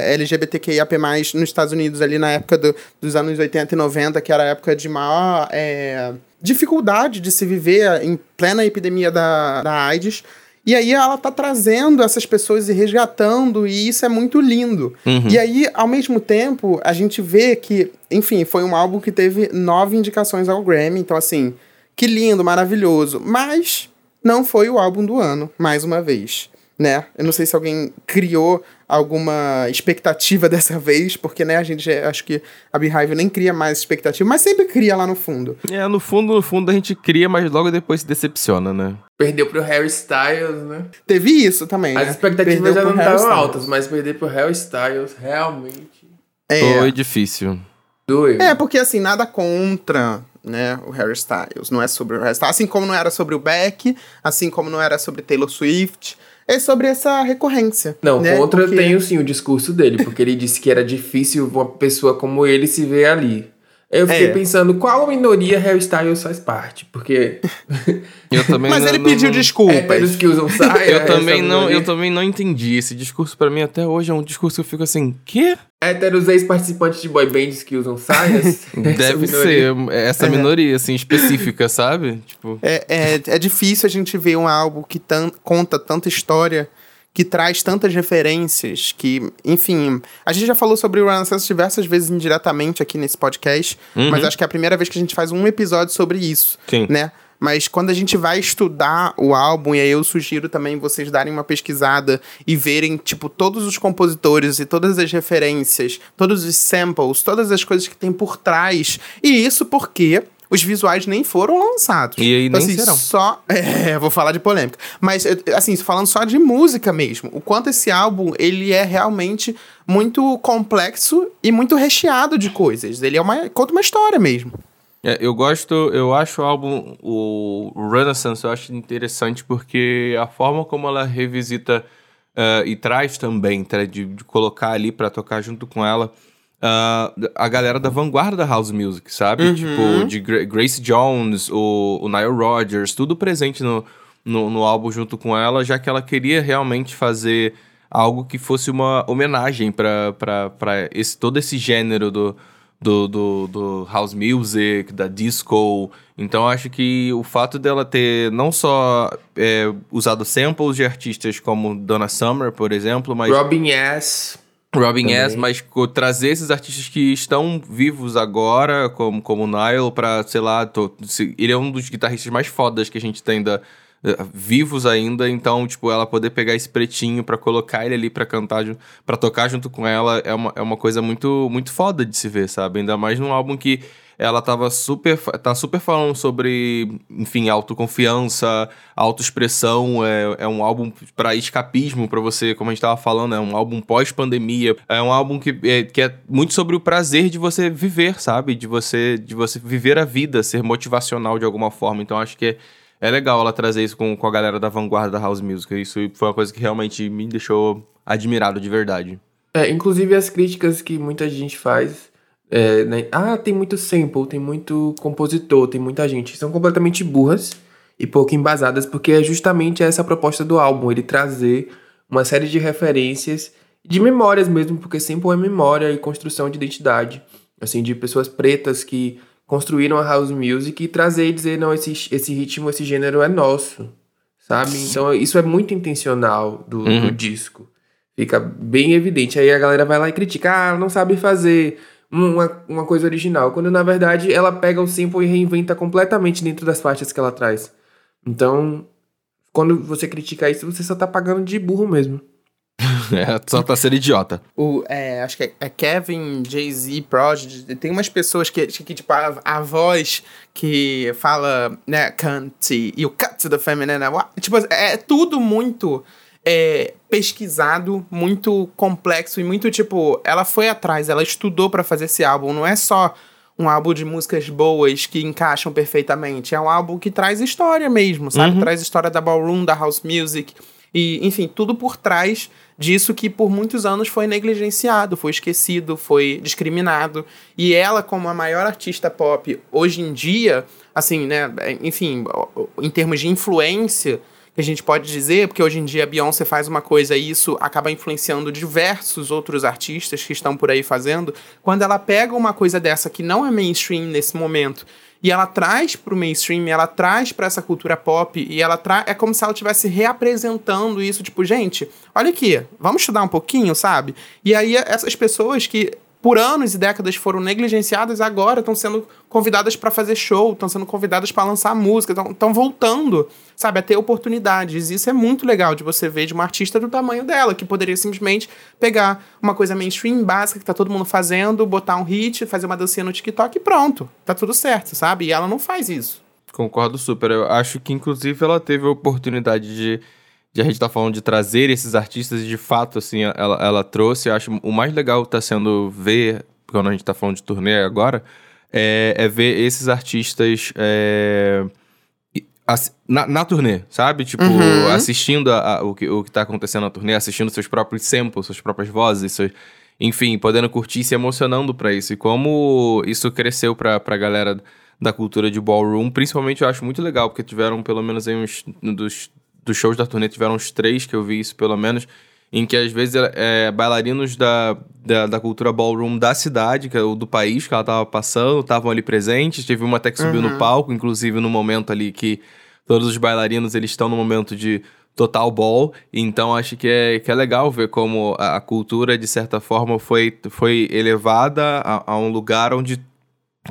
S1: LGBTQIAP+, nos Estados Unidos, ali na época do- dos anos 80 e 90, que era a época de maior é, dificuldade de se viver em plena epidemia da, da AIDS. E aí ela tá trazendo essas pessoas e resgatando, e isso é muito lindo.
S2: Uhum.
S1: E aí, ao mesmo tempo, a gente vê que, enfim, foi um álbum que teve nove indicações ao Grammy, então assim, que lindo, maravilhoso. Mas não foi o álbum do ano, mais uma vez, né? Eu não sei se alguém criou alguma expectativa dessa vez, porque, né, a gente, já- acho que a Beehive nem cria mais expectativa, mas sempre cria lá no fundo.
S2: É, no fundo, no fundo a gente cria, mas logo depois se decepciona, né?
S3: Perdeu pro Harry Styles, né?
S1: Teve isso também,
S3: As
S1: né?
S3: expectativas
S1: Perdeu
S3: já
S1: pro
S3: não estavam
S1: Styles.
S3: altas, mas perder pro Harry Styles realmente
S1: É.
S2: Foi difícil.
S3: doeu.
S1: É, porque assim, nada contra, né, o Harry Styles. Não é sobre o Harry Styles. Assim como não era sobre o Beck, assim como não era sobre Taylor Swift. É sobre essa recorrência.
S3: Não,
S1: né?
S3: contra
S1: Porque-
S3: tem sim o discurso dele, porque ele disse que era difícil uma pessoa como ele se ver ali. Eu fiquei
S1: É.
S3: pensando, qual minoria Harry Styles faz parte? Porque
S2: Eu também
S1: Mas
S2: não-
S1: ele
S2: não-
S1: pediu
S2: não-
S1: desculpas.
S3: héteros que usam saia.
S2: Eu
S3: essa
S2: também, não,
S3: minoria.
S2: eu também não entendi. Esse discurso pra mim até hoje é um discurso que eu fico assim, quê?
S3: Héteros ex-participantes de boy bands que usam saias. essa
S2: Deve
S3: minoria.
S2: ser essa minoria, assim, específica, sabe? Tipo,
S1: É, é, é difícil a gente ver um álbum que tan- conta tanta história, que traz tantas referências, que, enfim, a gente já falou sobre o Renaissance diversas vezes indiretamente aqui nesse podcast, mas acho que é a primeira vez que a gente faz um episódio sobre isso,
S2: Sim.
S1: né? Mas quando a gente vai estudar o álbum, e aí eu sugiro também vocês darem uma pesquisada e verem, tipo, todos os compositores e todas as referências, todos os samples, todas as coisas que tem por trás. E isso porque os visuais nem foram lançados.
S2: E aí
S1: Então,
S2: nem
S1: assim,
S2: serão.
S1: Só, é, vou falar de polêmica. Mas, assim, falando só de música mesmo, o quanto esse álbum, ele é realmente muito complexo e muito recheado de coisas. Ele é uma, conta uma história mesmo.
S2: É, eu gosto, eu acho o álbum, o Renaissance, eu acho interessante porque a forma como ela revisita eh, e traz também, tá, de, de colocar ali pra tocar junto com ela ah, a galera da vanguarda da house music, sabe? Tipo, de Gra- Grace Jones, o, o Nile Rodgers, tudo presente no, no, no álbum junto com ela, já que ela queria realmente fazer algo que fosse uma homenagem pra esse, todo esse gênero do, do, do, do house music, da disco. Então acho que o fato dela ter não só é, usado samples de artistas como Donna Summer, por exemplo, mas
S3: Robin S.
S2: Robin
S3: também.
S2: S, mas trazer esses artistas que estão vivos agora, como, como o Nile, pra, sei lá, tô- se- ele é um dos guitarristas mais fodas que a gente tem da, eh, vivos ainda, então, tipo, ela poder pegar esse pretinho para colocar ele ali para cantar, para tocar junto com ela, é uma, é uma coisa muito, muito foda de se ver, sabe? Ainda mais num álbum que ela tava super, tá super falando sobre, enfim, autoconfiança, autoexpressão, é, é um álbum para escapismo, para você, como a gente tava falando, é um álbum pós-pandemia, é um álbum que é, que é muito sobre o prazer de você viver, sabe? De você, de você viver a vida, ser motivacional de alguma forma, então acho que é é legal ela trazer isso com, com a galera da vanguarda da house music. Isso foi uma coisa que realmente me deixou admirado de verdade.
S3: É, inclusive as críticas que muita gente faz. É, né? Ah, tem muito sample, tem muito compositor, tem muita gente. São completamente burras e pouco embasadas, porque é justamente essa a proposta do álbum, ele trazer uma série de referências, de memórias mesmo, porque sample é memória e construção de identidade. Assim, de pessoas pretas que construíram a house music e trazer e dizer, não, esse, esse ritmo, esse gênero é nosso, sabe? Então isso é muito intencional do, uhum. do disco. Fica bem evidente. Aí a galera vai lá e critica, ah, não sabe fazer uma, uma coisa original. Quando na verdade ela pega o sample e reinventa completamente dentro das faixas que ela traz. Então, quando você critica isso, você só tá pagando de burro mesmo.
S2: é, só pra ser idiota.
S1: O, é, acho que é, é Kevin, Jay-Z, Prodigy. Tem umas pessoas que, que tipo, a, a voz que fala, né, cunt e o cut da feminine. Né, tipo, é tudo muito é, pesquisado, muito complexo e muito, tipo, ela foi atrás, ela estudou para fazer esse álbum. Não é só um álbum de músicas boas que encaixam perfeitamente. É um álbum que traz história mesmo, sabe? Uhum. Traz história da ballroom, da house music. E, enfim, tudo por trás disso que por muitos anos foi negligenciado, foi esquecido, foi discriminado. E ela, como a maior artista pop hoje em dia, assim, né, enfim, em termos de influência, que a gente pode dizer, porque hoje em dia a Beyoncé faz uma coisa e isso acaba influenciando diversos outros artistas que estão por aí fazendo. Quando ela pega uma coisa dessa que não é mainstream nesse momento e ela traz para o mainstream, ela traz para essa cultura pop e ela traz. É como se ela estivesse reapresentando isso, tipo, gente, olha aqui, vamos estudar um pouquinho, sabe? E aí essas pessoas que por anos e décadas foram negligenciadas, agora estão sendo convidadas para fazer show, estão sendo convidadas para lançar música, estão voltando, sabe, a ter oportunidades. Isso é muito legal de você ver de uma artista do tamanho dela, que poderia simplesmente pegar uma coisa mainstream, básica, que tá todo mundo fazendo, botar um hit, fazer uma dancinha no TikTok e pronto. Tá tudo certo, sabe? E ela não faz isso.
S2: Concordo super. Eu acho que, inclusive, ela teve a oportunidade de de a gente tá falando de trazer esses artistas e de fato, assim, ela, ela trouxe. Eu acho o mais legal tá sendo ver, quando a gente tá falando de turnê agora, é, é ver esses artistas é, na, na turnê, sabe? Tipo, uhum. assistindo a, a, o, que, o que tá acontecendo na turnê, assistindo seus próprios samples, suas próprias vozes, seus, enfim, podendo curtir e se emocionando para isso. E como isso cresceu pra, pra galera da cultura de ballroom, principalmente eu acho muito legal, porque tiveram pelo menos aí uns dos dos shows da turnê tiveram uns três que eu vi isso, pelo menos, em que às vezes é, bailarinos da, da, da, cultura ballroom da cidade, que é o do país que ela tava passando, estavam ali presentes. Teve uma até que subiu uhum. no palco, inclusive no momento ali que todos os bailarinos eles estão no momento de total ball. Então acho que é, que é legal ver como a, a cultura, de certa forma, foi, foi elevada a, a um lugar onde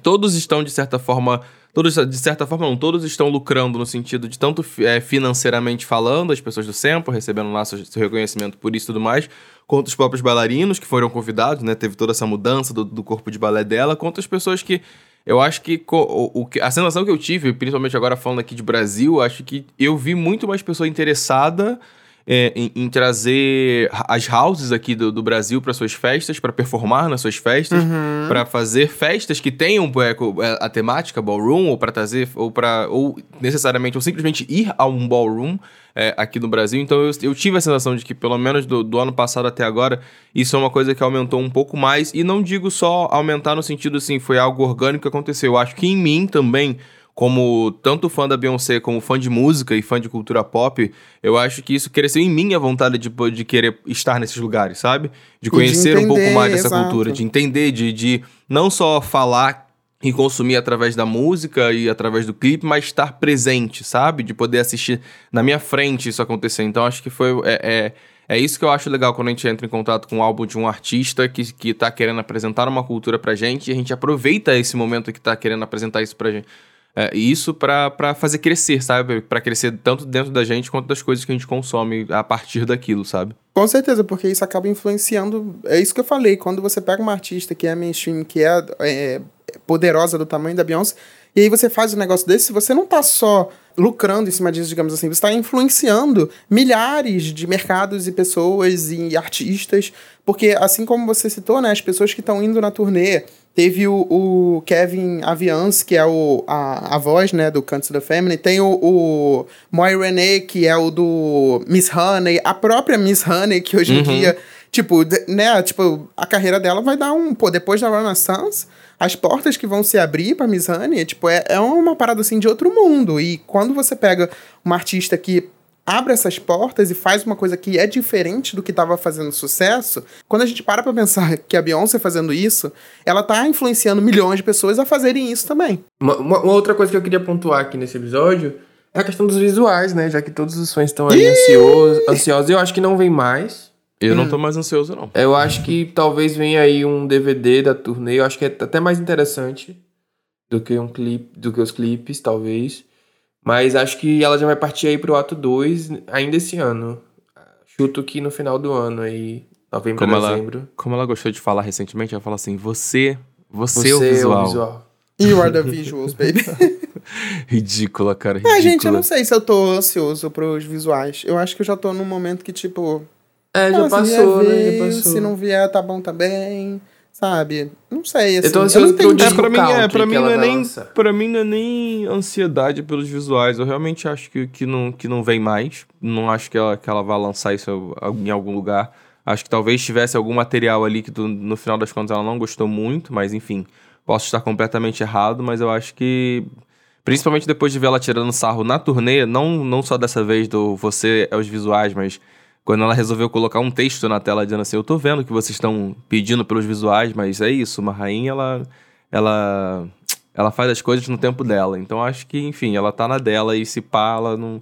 S2: todos estão, de certa forma, todos, de certa forma, não, todos estão lucrando no sentido de tanto é, financeiramente falando, as pessoas do Sample recebendo lá seu, seu, reconhecimento por isso e tudo mais, quanto os próprios bailarinos que foram convidados, né? Teve toda essa mudança do, do corpo de balé dela, quanto as pessoas que. Eu acho que o, o, a sensação que eu tive, principalmente agora falando aqui de Brasil, acho que eu vi muito mais pessoa interessada é, em, em, trazer as houses aqui do, do Brasil para suas festas, para performar nas suas festas, uhum. para fazer festas que tenham é, é, a temática ballroom, ou para trazer, ou para ou necessariamente, ou simplesmente ir a um ballroom é, aqui no Brasil. Então eu, eu, tive a sensação de que, pelo menos do, do ano passado até agora, isso é uma coisa que aumentou um pouco mais. E não digo só aumentar no sentido assim, foi algo orgânico que aconteceu. Eu acho que em mim também como tanto fã da Beyoncé como fã de música e fã de cultura pop, eu acho que isso cresceu em mim a vontade de, de querer estar nesses lugares, sabe? De conhecer de entender, um pouco mais dessa exato. cultura, de entender, de, de não só falar e consumir através da música e através do clipe, mas estar presente, sabe? De poder assistir na minha frente isso acontecer. Então acho que foi. É, é, é isso que eu acho legal quando a gente entra em contato com um álbum de um artista que, que tá querendo apresentar uma cultura pra gente e a gente aproveita esse momento que tá querendo apresentar isso pra gente É, isso pra fazer crescer, sabe? Pra crescer tanto dentro da gente quanto das coisas que a gente consome a partir daquilo, sabe?
S1: Com certeza, porque isso acaba influenciando. É isso que eu falei. Quando você pega uma artista que é mainstream, que é, é poderosa do tamanho da Beyoncé, e aí você faz um negócio desse, você não tá só lucrando em cima disso, digamos assim, você está influenciando milhares de mercados e pessoas e artistas, porque assim como você citou, né, as pessoas que estão indo na turnê, teve o, o Kevin Aviance, que é o, a, a voz, né, do Canto da Family, tem o, o Moy René, que é o do Miss Honey, a própria Miss Honey, que hoje em uhum. dia, tipo, né, tipo, a carreira dela vai dar um, pô, depois da Renaissance, as portas que vão se abrir pra Mizane, tipo, é, é uma parada assim de outro mundo. E quando você pega uma artista que abre essas portas e faz uma coisa que é diferente do que estava fazendo sucesso, quando a gente para pra pensar que a Beyoncé fazendo isso, ela tá influenciando milhões de pessoas a fazerem isso também.
S3: Uma, uma, outra coisa que eu queria pontuar aqui nesse episódio é a questão dos visuais, né? Já que todos os fãs estão aí ansiosos, ansiosos. Eu acho que não vem mais.
S2: Eu hum. não tô mais ansioso, não.
S3: Eu acho que talvez venha aí um DVD da turnê. Eu acho que é até mais interessante do que um clipe, do que os clipes, talvez. Mas acho que ela já vai partir aí pro ato 2 ainda esse ano. Chuto que no final do ano aí, novembro, como dezembro.
S2: Ela, como ela gostou de falar recentemente, ela fala assim: você, você, você é o visual. É o visual.
S1: You are the visuals, baby.
S2: ridícula, cara. Ridícula.
S1: É, gente, eu não sei se eu tô ansioso pros visuais. Eu acho que eu já tô num momento que, tipo,
S3: é, já passou, né? Já passou.
S1: Se não vier, tá bom também. Sabe? Não sei, assim.
S3: Eu tô ansioso
S2: pro é, pra mim, é, pra mim não é nem Pra mim não é nem ansiedade pelos visuais. Eu realmente acho que, que, não, que não vem mais. Não acho que ela, que ela vá lançar isso em algum lugar. Acho que talvez tivesse algum material ali que no final das contas ela não gostou muito, mas enfim, posso estar completamente errado, mas eu acho que principalmente depois de ver ela tirando sarro na turnê, não, não só dessa vez do você é os visuais, mas quando ela resolveu colocar um texto na tela dizendo assim: Eu tô vendo que vocês estão pedindo pelos visuais, mas é isso, uma rainha, ela. Ela. Ela faz as coisas no tempo dela. Então acho que, enfim, ela tá na dela e se pá, ela não.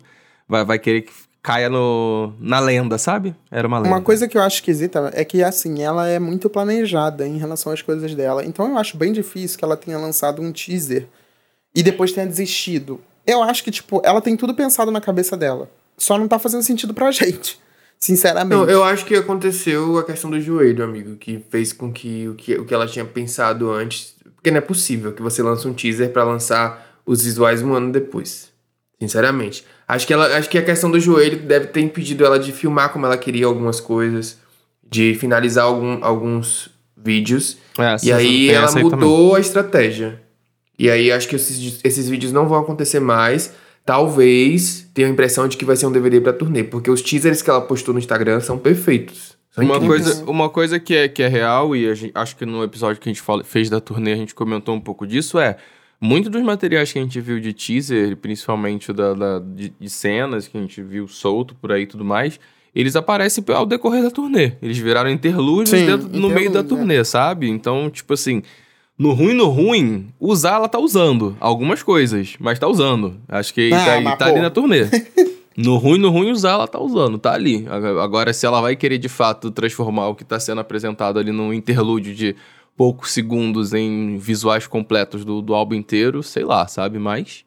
S2: Vai, vai querer que caia no, na lenda, sabe? Era uma lenda.
S1: Uma coisa que eu acho esquisita é que, assim, ela é muito planejada em relação às coisas dela. Então eu acho bem difícil que ela tenha lançado um teaser e depois tenha desistido. Eu acho que, tipo, ela tem tudo pensado na cabeça dela. Só não tá fazendo sentido pra gente. Sinceramente. Não,
S3: eu acho que aconteceu a questão do joelho, amigo, que fez com que o que, o que ela tinha pensado antes. Porque não é possível que você lance um teaser para lançar os visuais um ano depois. Sinceramente. Acho que, ela, acho que a questão do joelho deve ter impedido ela de filmar como ela queria algumas coisas, de finalizar algum, alguns vídeos. É, e aí ela mudou a estratégia. E aí acho que esses, esses vídeos não vão acontecer mais talvez tenha a impressão de que vai ser um DVD pra turnê, porque os teasers que ela postou no Instagram são perfeitos. São
S2: uma coisa, uma coisa que é, que é real, e gente, acho que no episódio que a gente fala, fez da turnê a gente comentou um pouco disso, é. Muitos dos materiais que a gente viu de teaser, principalmente da, da de, de, cenas que a gente viu solto por aí e tudo mais, eles aparecem ao decorrer da turnê. Eles viraram interlúdios Sim, dentro, no meio da turnê, é. sabe? Então, tipo assim, no ruim, no ruim, usar ela tá usando algumas coisas, mas tá usando. Acho que ah, tá, tá ali na turnê. No ruim, no ruim, usar ela tá usando, tá ali. Agora, se ela vai querer de fato transformar o que tá sendo apresentado ali num interlúdio de poucos segundos em visuais completos do, do álbum inteiro, sei lá, sabe? Mas.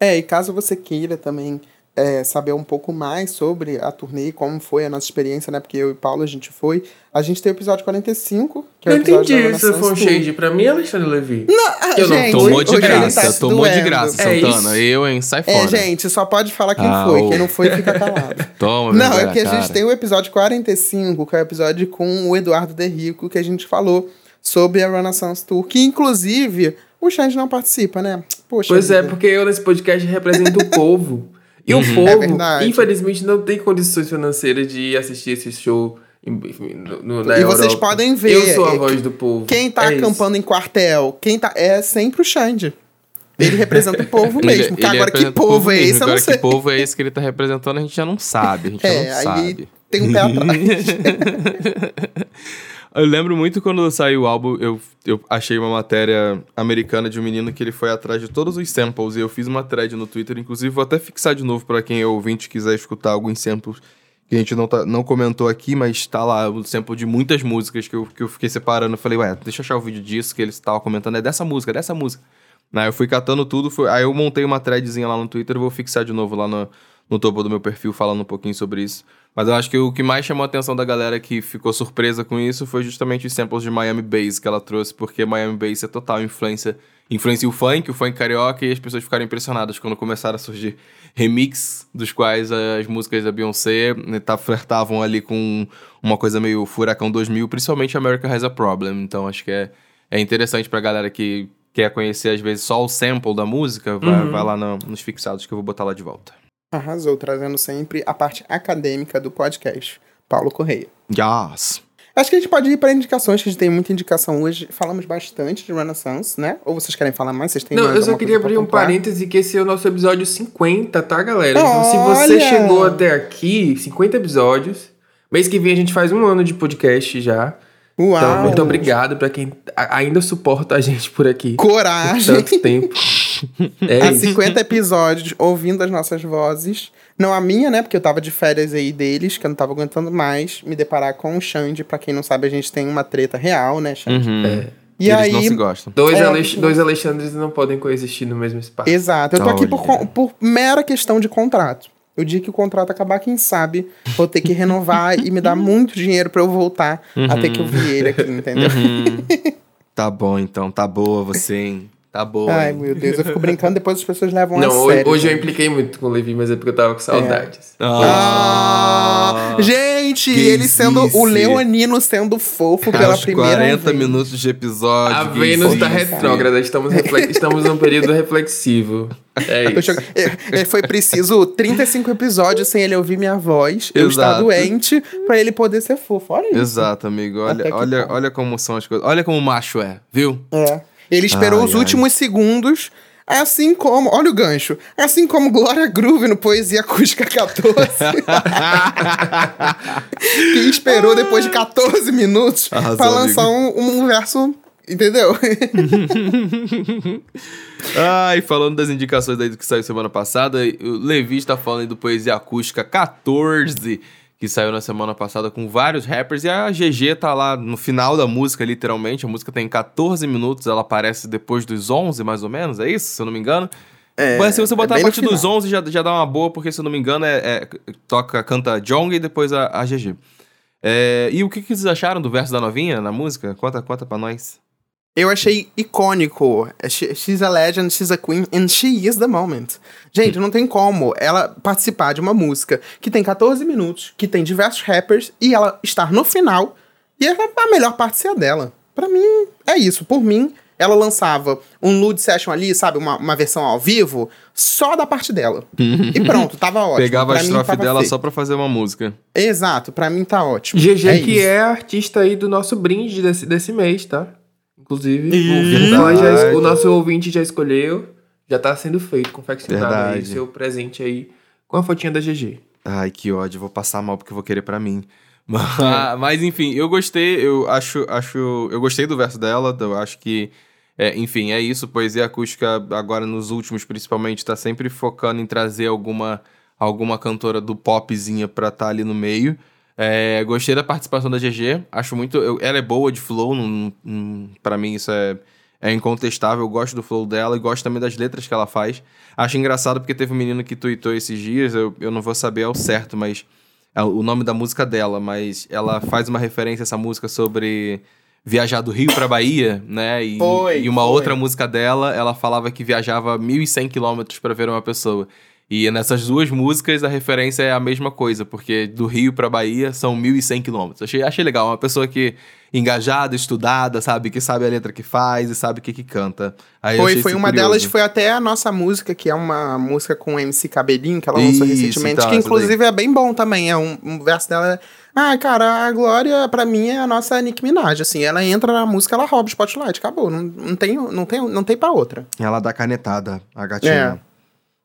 S1: É, e caso você queira também é, saber um pouco mais sobre a turnê, como foi a nossa experiência, né? Porque eu e Paulo a gente foi. A gente tem o episódio 45, que é o episódio
S3: Eu entendi se foi um shade pra mim, Alexandre Levi.
S1: Não,
S2: eu gente, não tomou de graça, tá tomou de graça, é Santana. eu, hein, sai é, fora.
S1: É, gente, só pode falar quem ah, foi. Quem não foi, fica calado.
S2: Toma,
S1: Não, é que a gente tem o episódio 45, que é o episódio com o Eduardo De Rico, que a gente falou sobre a Renaissance Tour, que inclusive o Xande não participa, né?
S3: Poxa pois vida. é, porque eu nesse podcast represento o povo. E uhum. o povo, é infelizmente, não tem condições financeiras de assistir esse show no, no,
S1: E
S3: Europa.
S1: vocês podem ver.
S3: Eu sou a voz do povo.
S1: Quem tá é acampando isso. em quartel, quem tá. É sempre o Xande. Ele representa o povo mesmo. Ele, agora que povo, é esse,
S2: eu
S1: não sei.
S2: que povo é esse que ele tá representando, a gente já não sabe. A gente é, já não aí sabe.
S1: Tem um pé atrás.
S2: Eu lembro muito quando saiu o álbum, eu, eu achei uma matéria americana de um menino que ele foi atrás de todos os samples e eu fiz uma thread no Twitter, inclusive vou até fixar de novo para quem é ouvinte quiser escutar alguns samples que a gente não, tá, não comentou aqui, mas tá lá o sample de muitas músicas que eu, que eu fiquei separando. Eu falei, ué, deixa eu achar o vídeo disso que eles estavam comentando, é dessa música, dessa música. Né, eu fui catando tudo, aí eu montei uma threadzinha lá no Twitter, vou fixar de novo lá no, no topo do meu perfil falando um pouquinho sobre isso. Mas eu acho que o que mais chamou a atenção da galera que ficou surpresa com isso foi justamente os samples de Miami Bass que ela trouxe, porque Miami Bass é total influência, influencia o funk, o funk carioca, e as pessoas ficaram impressionadas quando começaram a surgir remix, dos quais as músicas da Beyoncé né, tá, flertavam ali com uma coisa meio Furacão 2000, principalmente America Has a Problem. Então acho que é, é interessante pra galera que quer conhecer, às vezes, só o sample da música, vai, vai lá no- nos fixados que eu vou botar lá de volta.
S1: Arrasou, trazendo sempre a parte acadêmica do podcast. Paulo Correia.
S2: Yes!
S1: Acho que a gente pode ir para indicações, que a gente tem muita indicação hoje. Falamos bastante de Renaissance, né? Ou vocês querem falar mais? Vocês têm
S3: Não,
S1: mais
S3: eu só queria abrir um parêntese que esse é o nosso episódio 50, tá, galera? Então, se você chegou até aqui, 50 episódios. Mês que vem a gente faz um ano de podcast já.
S1: Uau!
S3: Então, muito obrigado pra quem ainda suporta a gente por aqui. Por
S1: Coragem!
S3: tanto tempo. É
S1: Há
S3: isso.
S1: 50 episódios ouvindo as nossas vozes. Não a minha, né? Porque eu tava de férias aí deles, que eu não tava aguentando mais me deparar com o Xande. Pra quem não sabe, a gente tem uma treta real, né, Xande?
S2: Uhum.
S1: E
S2: Eles
S1: aí.
S2: não se gostam.
S3: Dois,
S1: É,
S3: Alex- dois Alexandres não podem coexistir no mesmo espaço.
S1: Exato. Eu tô aqui por, por mera questão de contrato. O dia que o contrato acabar, quem sabe, vou ter que renovar e me dar muito dinheiro pra eu voltar até que eu vi ele aqui, entendeu?
S2: Tá bom, então. Tá boa você, hein? Tá boa.
S1: Ai,
S2: hein?
S1: meu Deus, eu fico brincando, depois as pessoas levam
S3: Não,
S1: a
S3: hoje,
S1: sério.
S3: hoje eu
S1: gente.
S3: impliquei muito com o Levi, mas é porque eu tava com saudades.
S1: Ah, gente,
S2: que
S1: ele sendo
S2: existe.
S1: o Leonino sendo fofo pela
S2: Aos
S1: primeira
S2: 40
S1: vez.
S2: minutos de episódio.
S3: A Vênus
S2: existe.
S3: tá retrógrada, estamos, estamos num período reflexivo. É isso.
S1: é, é, Foi preciso 35 episódios sem ele ouvir minha voz, eu estar
S2: Exato.
S1: doente, pra ele poder ser fofo. Olha isso.
S2: Exato, amigo. Olha, olha, olha como são as coisas. Olha como o macho é, viu?
S1: É. Ele esperou
S2: Ai,
S1: os
S2: ai.
S1: últimos segundos, assim como. Olha o gancho. Assim como Glória Groove no Poesia Acústica 14. que esperou depois de 14 minutos pra lançar um, um verso. Entendeu?
S2: Ai, falando das indicações aí do que saiu semana passada, o Levi está falando do Poesia Acústica 14, que saiu na semana passada com vários rappers, e a GG tá lá no final da música, literalmente. A música tem 14 minutos, ela aparece depois dos 11, mais ou menos, é isso? Se eu não me engano.
S1: É,
S2: Mas se você botar
S1: é
S2: a partir dos
S1: final.
S2: 11 já, já dá uma boa, porque se eu não me engano é, é- toca, canta Jong e depois a, a GG. É, e o que, que vocês acharam do verso da novinha na música? Conta, conta pra nós.
S1: Eu achei icônico. É, She- She's a legend, she's a queen, and she is the moment. Gente, não tem como ela participar de uma música que tem 14 minutos, que tem diversos rappers, e ela estar no final, e a a melhor parte ser a dela. Pra mim, é isso. Por mim, ela lançava um nude session ali, sabe? Uma, uma versão ao vivo, só da parte dela. e pronto, tava ótimo.
S2: Pegava a
S1: Pra mim,
S2: estrofe dela só pra fazer uma música.
S1: Exato, pra mim tá ótimo.
S3: GG
S1: é
S3: que
S1: isso.
S3: é a artista aí do nosso brinde desse, desse mês, tá? Inclusive,
S1: Ih,
S3: o, já o nosso ouvinte já escolheu, já tá sendo feito, confeccionado aí,
S2: Verdade.
S3: seu presente aí com a fotinha da GG.
S2: Ai, que ódio, vou passar mal porque eu vou querer pra mim. Mas, mas, enfim, eu gostei, eu acho, acho. Eu gostei do verso dela, eu acho que. é, enfim, é isso. Poesia acústica, agora nos últimos, principalmente, tá sempre focando em trazer alguma, alguma cantora do popzinha pra estar ali no meio. É, gostei da participação da GG, acho muito. eu- ela é boa de flow, não, não, pra mim isso é, é incontestável. Eu gosto do flow dela e gosto também das letras que ela faz. Acho engraçado porque teve um menino que tweetou esses dias, eu, eu não vou saber ao certo, mas é o nome da música dela, mas ela faz uma referência a essa música sobre viajar do Rio pra Bahia, né? E,
S1: Foi,
S2: e uma
S1: foi.
S2: outra música dela, ela falava que viajava 1.100 quilômetros pra ver uma pessoa. E nessas duas músicas a referência é a mesma coisa, porque do Rio pra Bahia são 1.100 quilômetros. Achei, achei legal, uma pessoa que engajada, estudada, sabe, que sabe a letra que faz e sabe o que que canta. Aí
S1: Foi, foi uma
S2: curioso.
S1: delas, foi até a nossa música, que é uma música com o MC Cabelinho, que ela lançou
S2: Isso,
S1: recentemente,
S2: então,
S1: que inclusive é bem bom também. É um, um verso dela. Ah, cara, a Glória, pra mim, é a nossa Nicki Minaj. Assim, ela entra na música, ela rouba o spotlight, acabou. Não, não, tem, não, tem, não tem pra outra.
S2: Ela dá canetada, a gatinha.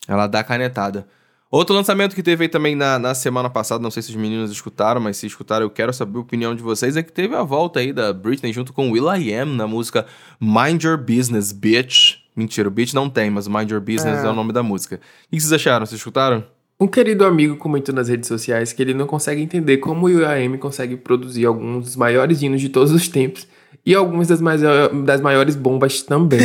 S2: Ela dá canetada. Outro lançamento que teve aí também na, na semana passada, não sei se os meninos escutaram, mas se escutaram, eu quero saber a opinião de vocês, é que teve a volta aí da Britney junto com Will I Am na música Mind Your Business, Bitch. Mentira, o Bitch não tem, mas Mind Your Business é,
S1: É.
S2: o nome da música. O que vocês acharam? Vocês escutaram?
S3: Um querido amigo comentou nas redes sociais que ele não consegue entender como o UAM consegue produzir alguns dos maiores hinos de todos os tempos E algumas das, mais, das maiores bombas também.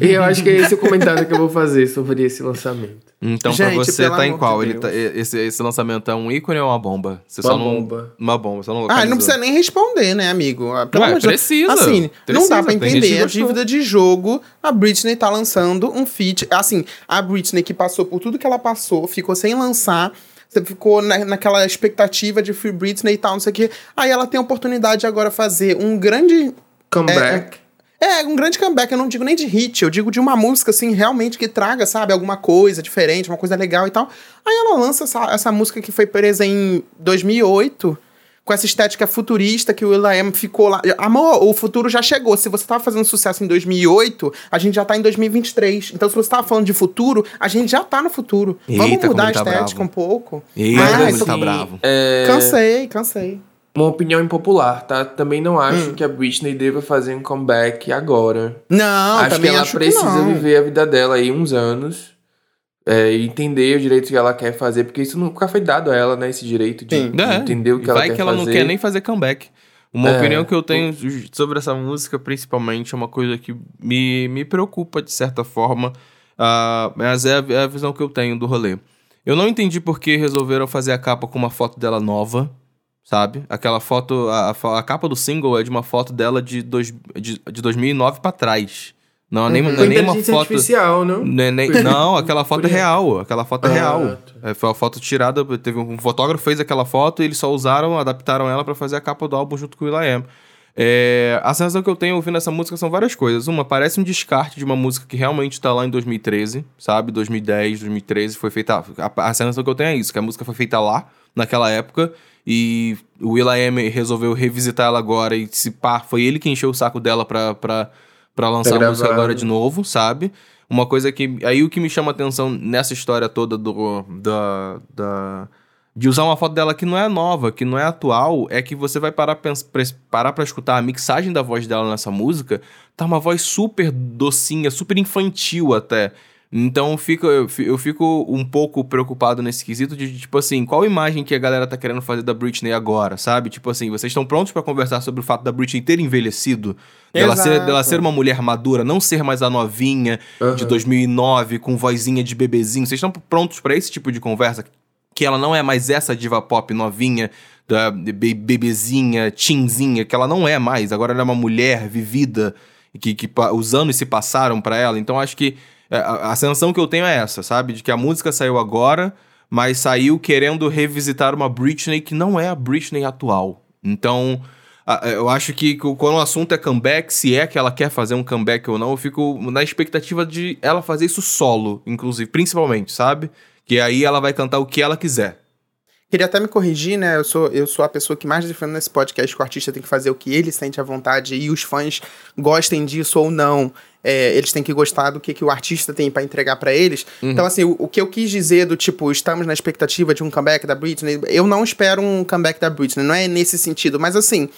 S3: e eu acho que é esse o comentário que eu vou fazer sobre esse lançamento.
S2: Então,
S1: Gente,
S2: pra você, tá em qual? Ele tá- esse, esse lançamento é um ícone ou uma bomba? Você
S3: Uma
S2: só não.
S3: bomba.
S2: Uma bomba, não
S1: Ah,
S2: localizou.
S1: não precisa nem responder, né, amigo? Ah, Pelo
S2: Ué, precisa.
S1: Assim, não
S2: Precisa,
S1: dá pra entender a dívida de jogo. A Britney tá lançando um feat. Assim, a Britney que passou por tudo que ela passou, ficou sem lançar. Você ficou na, naquela expectativa de Free Britney e tal, não sei o quê. Aí ela tem a oportunidade de agora fazer um grande
S3: Comeback.
S1: É, um grande comeback, eu não digo nem de hit, eu digo de uma música, assim, realmente que traga, sabe, alguma coisa diferente, uma coisa legal e tal. Aí ela lança essa, essa música que foi presa em 2008, com essa estética futurista que o Will.i.am ficou lá. Amor, o futuro já chegou. Se você tava fazendo sucesso em 2008, a gente já tá em 2023. Então, se você tava falando de futuro, a gente já tá no futuro. Vamos
S2: Eita,
S1: mudar a
S2: tá
S1: estética
S2: bravo.
S1: um pouco.
S2: Eita,
S1: Ah,
S2: como tá bravo.
S3: É,
S1: Cansei, cansei.
S3: Uma opinião impopular, tá? Também não acho
S1: Hum.
S3: que a Britney deva fazer um comeback agora.
S1: Não,
S3: acho que ela
S1: acho
S3: precisa
S1: que não.
S3: viver a vida dela aí uns anos. É, e entender o direito que ela quer fazer, porque isso nunca foi dado a ela, né? Esse direito de, de
S2: É,
S3: entender o que
S2: vai
S3: ela quer
S2: que ela
S3: fazer.
S2: não quer nem fazer comeback. Uma
S3: É.
S2: opinião que eu tenho sobre essa música, principalmente, é uma coisa que me, me preocupa de certa forma, ah, mas é a, é a visão que eu tenho do rolê. Eu não entendi por que resolveram fazer a capa com uma foto dela nova, sabe? Aquela foto, a, a capa do single é de uma foto dela de, dois, de, de 2009 pra trás. Não, nem, não
S3: Foi
S2: é nem uma
S3: inteligência
S2: foto...
S3: artificial, não?
S2: Não, é nem- não, aquela foto é real. Aquela foto é
S3: Ah,
S2: real. É, foi uma foto tirada. Teve um fotógrafo fez aquela foto e eles só usaram, adaptaram ela pra fazer a capa do álbum junto com o Will.i.am. É, a sensação que eu tenho ouvindo essa música são várias coisas. Uma, parece um descarte de uma música que realmente tá lá em 2013, sabe? 2010, 2013 foi feita. A, a sensação que eu tenho é isso, que a música foi feita lá, naquela época, e o Will.i.am resolveu revisitar ela agora e se pá, foi ele que encheu o saco dela pra, pra, pra lançar
S3: Pra
S2: a música agora de novo, sabe? Uma coisa que. Aí o que me chama atenção nessa história toda do. Da. da de usar uma foto dela que não é nova, que não é atual, é que você vai parar, pres- parar pra escutar a mixagem da voz dela nessa música, tá uma voz super docinha, super infantil até. Então fica, eu fi- eu fico um pouco preocupado nesse quesito de, tipo assim, qual imagem que a galera tá querendo fazer da Britney agora, sabe? Tipo assim, vocês estão prontos pra conversar sobre o fato da Britney ter envelhecido? Dela ser, dela ser uma mulher madura, não ser mais a novinha de
S3: Aham.
S2: 2009 com vozinha de bebezinho. Vocês estão prontos pra esse tipo de conversa? Que ela não é mais essa diva pop novinha, da be- bebezinha, tinzinha, que ela não é mais. Agora ela é uma mulher vivida, que, que os anos se passaram pra ela. Então acho que a, a sensação que eu tenho é essa, sabe? De que a música saiu agora, mas saiu querendo revisitar uma Britney que não é a Britney atual. Então, a- eu acho que quando o assunto é comeback, se é que ela quer fazer um comeback ou não, eu fico na expectativa de ela fazer isso solo, inclusive, principalmente, sabe? Que aí ela vai cantar o que ela quiser.
S1: Queria até me corrigir, né? Eu sou, eu sou a pessoa que mais defende nesse podcast que o artista tem que fazer o que ele sente à vontade e os fãs gostem disso ou não. É, eles têm que gostar do que, que o artista tem pra entregar pra eles. Então, assim, o, o que eu quis dizer do tipo, estamos na expectativa de um comeback da Britney, eu não espero um comeback da Britney, não é nesse sentido, mas assim.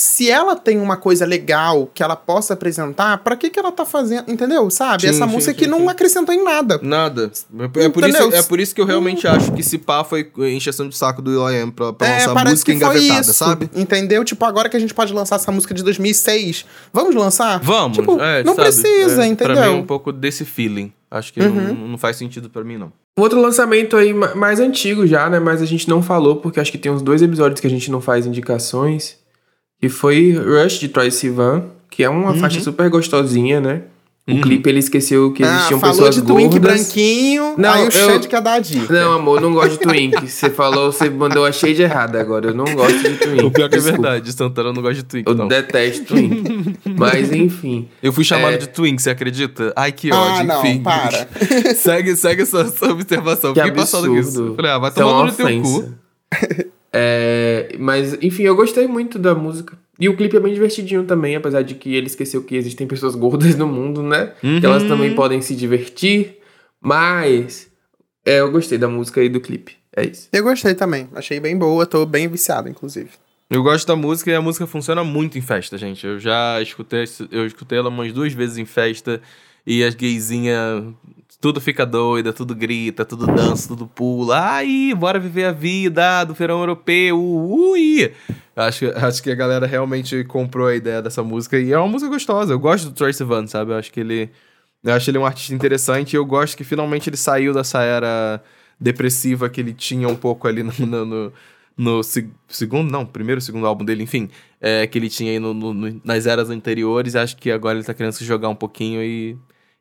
S1: Se ela tem uma coisa legal que ela possa apresentar, pra que que ela tá fazendo, entendeu? Sabe?
S2: Sim,
S1: Essa
S2: sim,
S1: música
S2: sim,
S1: que não acrescentou em nada.
S2: Nada. É por,
S1: Entendeu?
S2: isso, é por isso que eu realmente acho que esse pá foi encheção de saco do Will.i.am pra, pra
S1: É,
S2: lançar música
S1: que foi
S2: engavetada,
S1: isso,
S2: sabe?
S1: Entendeu? Tipo, agora que a gente pode lançar essa música de 2006, vamos lançar?
S2: Vamos,
S1: Tipo,
S2: é,
S1: não
S2: sabe?
S1: precisa,
S2: É,
S1: entendeu?
S2: Pra mim é um pouco desse feeling. Acho que
S1: Uhum.
S2: não, não faz sentido pra mim, não.
S3: Um outro lançamento aí ma- mais antigo já, né? Mas a gente não falou, porque acho que tem uns dois episódios que a gente não faz indicações. Que foi Rush de Troy Sivan, que é uma faixa super gostosinha, né? O
S2: Uhum.
S3: clipe ele esqueceu que
S1: ah,
S3: existiam
S1: falou
S3: pessoas
S1: de Twink branquinho,
S3: Não,
S1: aí o
S3: eu-
S1: Chad quer dar a dica.
S3: Não, amor, eu não gosto de Twink. Você falou, você mandou a shade errada agora. Eu não gosto de Twink.
S2: O pior que é verdade, Santana não gosta de Twink,
S3: Eu
S2: não.
S3: detesto Twink. Mas enfim.
S2: Eu fui chamado
S3: É.
S2: de Twink, você acredita? Ai, que
S1: Ah,
S2: ódio,
S1: não,
S2: enfim.
S1: para.
S2: segue, segue essa, essa observação.
S3: Que
S2: Fiquei passado com isso.
S3: absurdo.
S2: Falei, ah, vai
S3: é
S2: tomar no teu cu.
S3: É, mas, enfim, eu gostei muito da música. E o clipe é bem divertidinho também, apesar de que ele esqueceu que existem pessoas gordas no mundo, né?
S2: Uhum.
S3: Que elas também podem se divertir. Mas é, eu gostei da música e do clipe. É isso.
S1: Eu gostei também, achei bem boa, tô bem viciado, inclusive.
S2: Eu gosto da música e a música funciona muito em festa, gente. Eu já escutei, eu escutei ela umas duas vezes em festa e as gaysinhas, tudo fica doida, tudo grita, tudo dança, tudo pula. Ai, bora viver a vida do verão europeu. Ui! Acho, acho que a galera realmente comprou a ideia dessa música e é uma música gostosa. Eu gosto do Troye Sivan, sabe? Eu acho que ele. Eu acho ele um artista interessante e eu gosto que finalmente ele saiu dessa era depressiva que ele tinha um pouco ali no. no, no- no seg- segundo, não, primeiro, segundo álbum dele, enfim, é, que ele tinha aí no- no- nas eras anteriores. Acho que agora ele tá querendo se jogar um pouquinho e.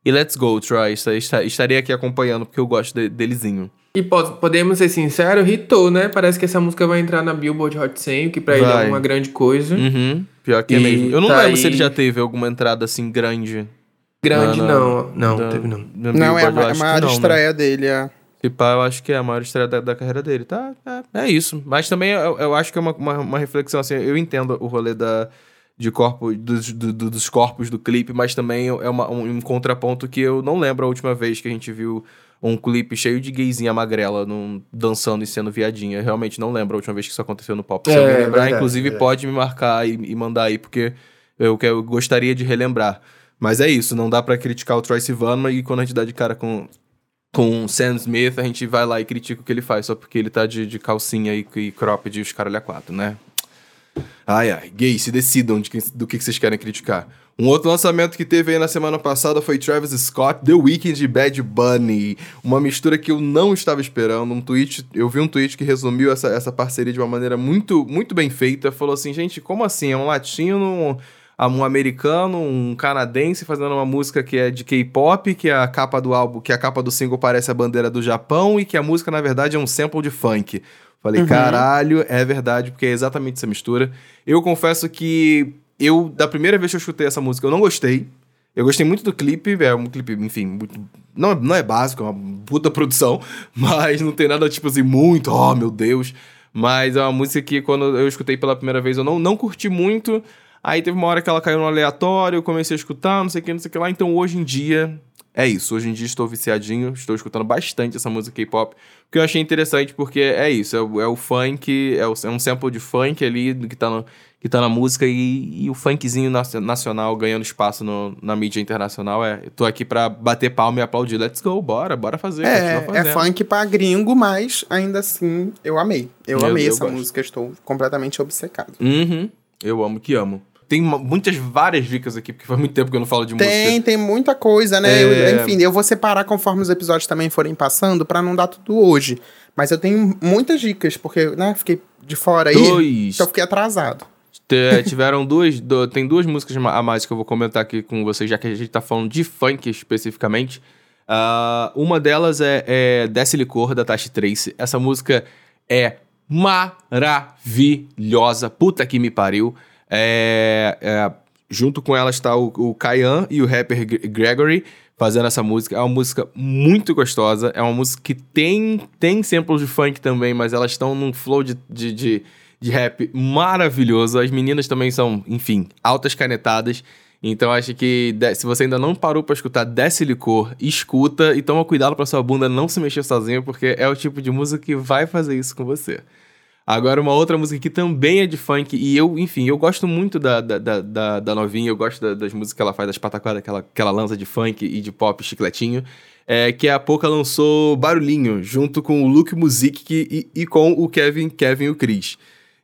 S2: E let's go, Troy. Esta- esta- Estarei aqui acompanhando porque eu gosto de- delezinho.
S3: E po- podemos ser sinceros, hitou, né? Parece que essa música vai entrar na Billboard Hot 100, o que pra ele
S2: Vai.
S3: é uma grande coisa.
S2: Uhum, pior que é
S3: E
S2: mesmo. Eu não
S3: tá
S2: lembro
S3: aí-
S2: se ele já teve alguma entrada assim grande.
S3: Grande,
S2: Na-
S3: não. Não,
S2: da-
S3: teve não.
S1: Não, é a, ma- a maior
S2: não, né?
S1: estreia dele. É.
S2: Se pá, eu acho que é a maior estreia da, da carreira dele. Tá, é, é isso. Mas também eu, eu acho que é uma, uma, uma reflexão assim. Eu entendo o rolê da, de corpo, dos, do- do- dos corpos do clipe, mas também é uma- um, um contraponto que eu não lembro a última vez que a gente viu um clipe cheio de gayzinha magrela num, dançando e sendo viadinha. Eu realmente não lembro a última vez que isso aconteceu no pop. Se
S3: É,
S2: alguém lembrar, inclusive,
S3: verdade.
S2: pode me marcar e, e mandar aí, porque eu, que- eu gostaria de relembrar. Mas é isso, não dá pra criticar o Troy Sivan e quando a gente dá de cara com, com o Sam Smith, a gente vai lá e critica o que ele faz, só porque ele tá de, de calcinha e, e cropped e os caralho a quatro, né? Ai, ai, gays, se decidam de quem- do que, que vocês querem criticar. Um outro lançamento que teve aí na semana passada foi Travis Scott, The Weeknd e Bad Bunny. Uma mistura que eu não estava esperando. Um tweet, eu vi um tweet que resumiu essa, essa parceria de uma maneira muito, muito bem feita. Falou assim, gente, como assim? É um latino, um, um americano, um canadense fazendo uma música que é de K-pop, que a capa do álbum, que a capa do single parece a bandeira do Japão e que a música, na verdade, é um sample de funk. Falei, caralho, é verdade, porque é exatamente essa mistura. Eu confesso que eu, da primeira vez que eu escutei essa música, eu não gostei. Eu gostei muito do clipe, é um clipe, enfim, muito- não, é- não é básico, é uma puta produção, mas não tem nada, tipo assim, muito, oh meu Deus. Mas é uma música que quando eu escutei pela primeira vez eu não, não curti muito. Aí teve uma hora que ela caiu no aleatório, eu comecei a escutar, não sei o que, não sei o que lá. Então hoje em dia, é isso. Hoje em dia estou viciadinho, estou escutando bastante essa música K-pop. Porque eu achei interessante, porque é isso, é o, é o funk, é, o- é um sample de funk ali que tá, no- que tá na música e, e o funkzinho nacio- nacional ganhando espaço no- na mídia internacional. É, eu tô aqui pra bater palma e aplaudir. Let's go, bora, bora fazer.
S1: É,
S2: continua
S1: é funk pra gringo, mas ainda assim eu amei. Eu,
S2: Eu-
S1: amei
S2: eu
S1: essa
S2: gosto.
S1: música, estou completamente obcecado.
S2: Uhum. Eu amo que amo. Tem muitas, várias dicas aqui, porque faz muito tempo que eu não falo de
S1: Tem,
S2: música.
S1: tem muita coisa, né?
S2: É.
S1: Eu- enfim, eu vou separar conforme os episódios também forem passando pra não dar tudo hoje. Mas eu tenho muitas dicas, porque, né, fiquei de fora aí.
S2: Dois.
S1: Então fiquei atrasado.
S2: Te- tiveram duas. do- tem duas músicas a mais que eu vou comentar aqui com vocês, já que a gente tá falando de funk especificamente. Ah, uma delas é, é Desce Licor, da Tashi Trace. Essa música é maravilhosa. Puta que me pariu. É, é, junto com ela está o, o Kyan e o rapper Gre- Gregory fazendo essa música. É uma música muito gostosa. É uma música que tem, tem samples de funk também, mas elas estão num flow de, de, de, de rap maravilhoso. As meninas também são, enfim, altas canetadas. Então acho que se você ainda não parou pra escutar Desce Licor, escuta e toma cuidado pra sua bunda não se mexer sozinha, porque é o tipo de música que vai fazer isso com você. Agora, uma outra música que também é de funk, e eu, enfim, eu gosto muito da, da, da, da- novinha, eu gosto da- das músicas que ela faz, das pataquadas que ela, que ela lança de funk e de pop chicletinho, é, que a Poca lançou Barulhinho, junto com o Luke Music e, e com o Kevin, Kevin e o Chris.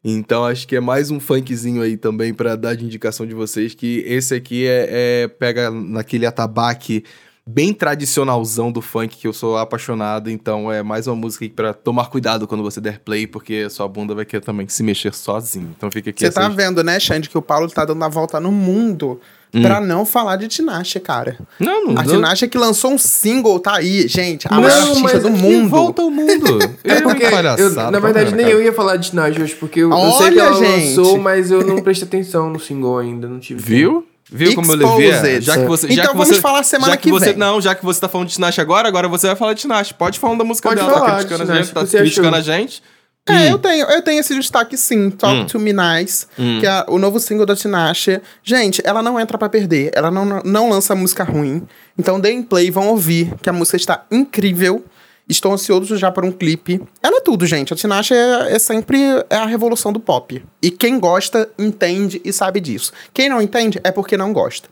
S2: Então, acho que é mais um funkzinho aí também pra dar de indicação de vocês, que esse aqui é, é- pega naquele atabaque bem tradicionalzão do funk que eu sou apaixonado, então é mais uma música pra tomar cuidado quando você der play, porque sua bunda vai querer também se mexer sozinho. Então fica aqui
S1: Você tá vendo, né, Xande, que o Paulo tá dando a volta no mundo pra não falar de Tinashe, cara.
S2: Não, não,
S1: A
S2: não.
S1: Tinashe que lançou um single, tá aí, gente. A
S3: Não,
S1: maior artista do
S3: que
S1: mundo.
S2: Volta ao mundo.
S3: É porque, eu, na verdade,
S2: para,
S3: nem
S2: cara.
S3: eu ia falar de Tinashe hoje, porque eu, eu sei que
S1: Olha,
S3: ela
S1: gente.
S3: lançou, mas eu não prestei atenção no single ainda, não tive tempo.
S2: Viu? Viu como eu levei?
S1: Exposed.
S2: Já que você, já
S1: Então
S2: que
S1: vamos
S2: você,
S1: falar semana
S2: já que,
S1: que
S2: você,
S1: vem.
S2: Não, já que você tá falando de Tinashe agora, agora você vai falar de Tinashe. Pode falar da música
S3: Pode
S2: dela.
S3: falar
S2: tá criticando a gente, tá
S3: você
S2: criticando
S3: achou?
S2: a gente.
S1: É, eu tenho, eu tenho esse destaque sim, Talk
S2: Hum.
S1: to Me Nice,
S2: Hum.
S1: que é o novo single da Tinashe. Gente, ela não entra pra perder, ela não, não lança música ruim. Então deem play, vão ouvir, que a música está incrível. Estou ansioso já por um clipe. Ela é tudo, gente. A Tinashe é, é sempre é a revolução do pop. E quem gosta, entende e sabe disso. Quem não entende, é porque não gosta.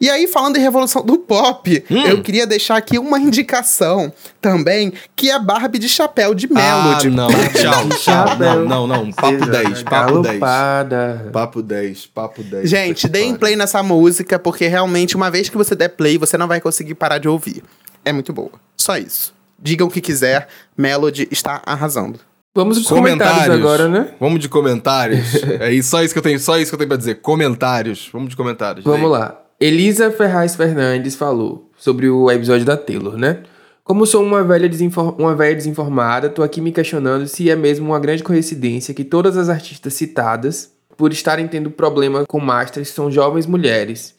S1: E aí, falando em revolução do pop,
S2: Hum.
S1: eu queria deixar aqui uma indicação também, que é Barbie de chapéu de
S2: Ah,
S1: Melody.
S2: não, tchau, tchau.
S3: Chapéu.
S2: Não, não, não. Papo
S3: Seja
S2: 10, papo 10.
S3: galopada.
S2: Papo 10, papo 10.
S1: Gente, deem
S2: pariu.
S1: play nessa música, porque realmente, uma vez que você der play, você não vai conseguir parar de ouvir. É muito boa. Só isso. Digam o que quiser, Melody está arrasando.
S3: Vamos aos comentários, agora, né?
S2: Vamos de comentários. é isso, só isso que eu tenho, só isso que eu tenho pra dizer. Comentários. Vamos de comentários.
S3: Vamos
S2: Leia.
S3: lá. Elisa Ferraz Fernandes falou sobre o episódio da Taylor, né? Como sou uma velha, uma velha desinformada, tô aqui me questionando se é mesmo uma grande coincidência que todas as artistas citadas, por estarem tendo problema com masters, são jovens mulheres.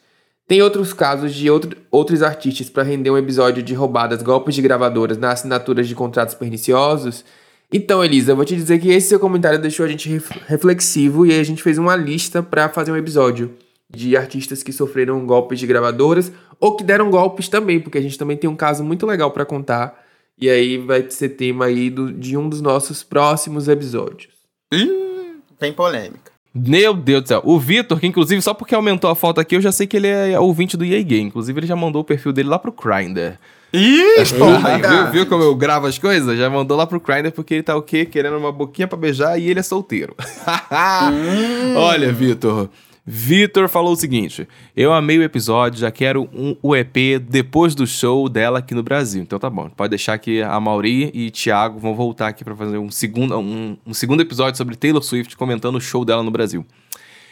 S3: Tem outros casos de outro- outros artistas para render um episódio de roubadas, golpes de gravadoras nas assinaturas de contratos perniciosos? Então, Elisa, eu vou te dizer que esse seu comentário deixou a gente ref- reflexivo e a gente fez uma lista para fazer um episódio de artistas que sofreram golpes de gravadoras ou que deram golpes também, porque a gente também tem um caso muito legal para contar. E aí vai ser tema aí do- de um dos nossos próximos episódios.
S1: Tem polêmica.
S2: Meu Deus do céu. O Vitor, que inclusive, só porque aumentou a foto aqui, eu já sei que ele é ouvinte do EA Game. Inclusive, ele já mandou o perfil dele lá pro Grindr.
S1: Ih,
S2: viu, viu como eu gravo as coisas? Já mandou lá pro Grindr porque ele tá o quê? Querendo uma boquinha pra beijar e ele é solteiro. Olha, Vitor. Vitor falou o seguinte: Eu amei o episódio, já quero um, o EP depois do show dela aqui no Brasil. Então tá bom, pode deixar que a Mauri e Thiago vão voltar aqui pra fazer um segundo, um, um segundo episódio sobre Taylor Swift comentando o show dela no Brasil.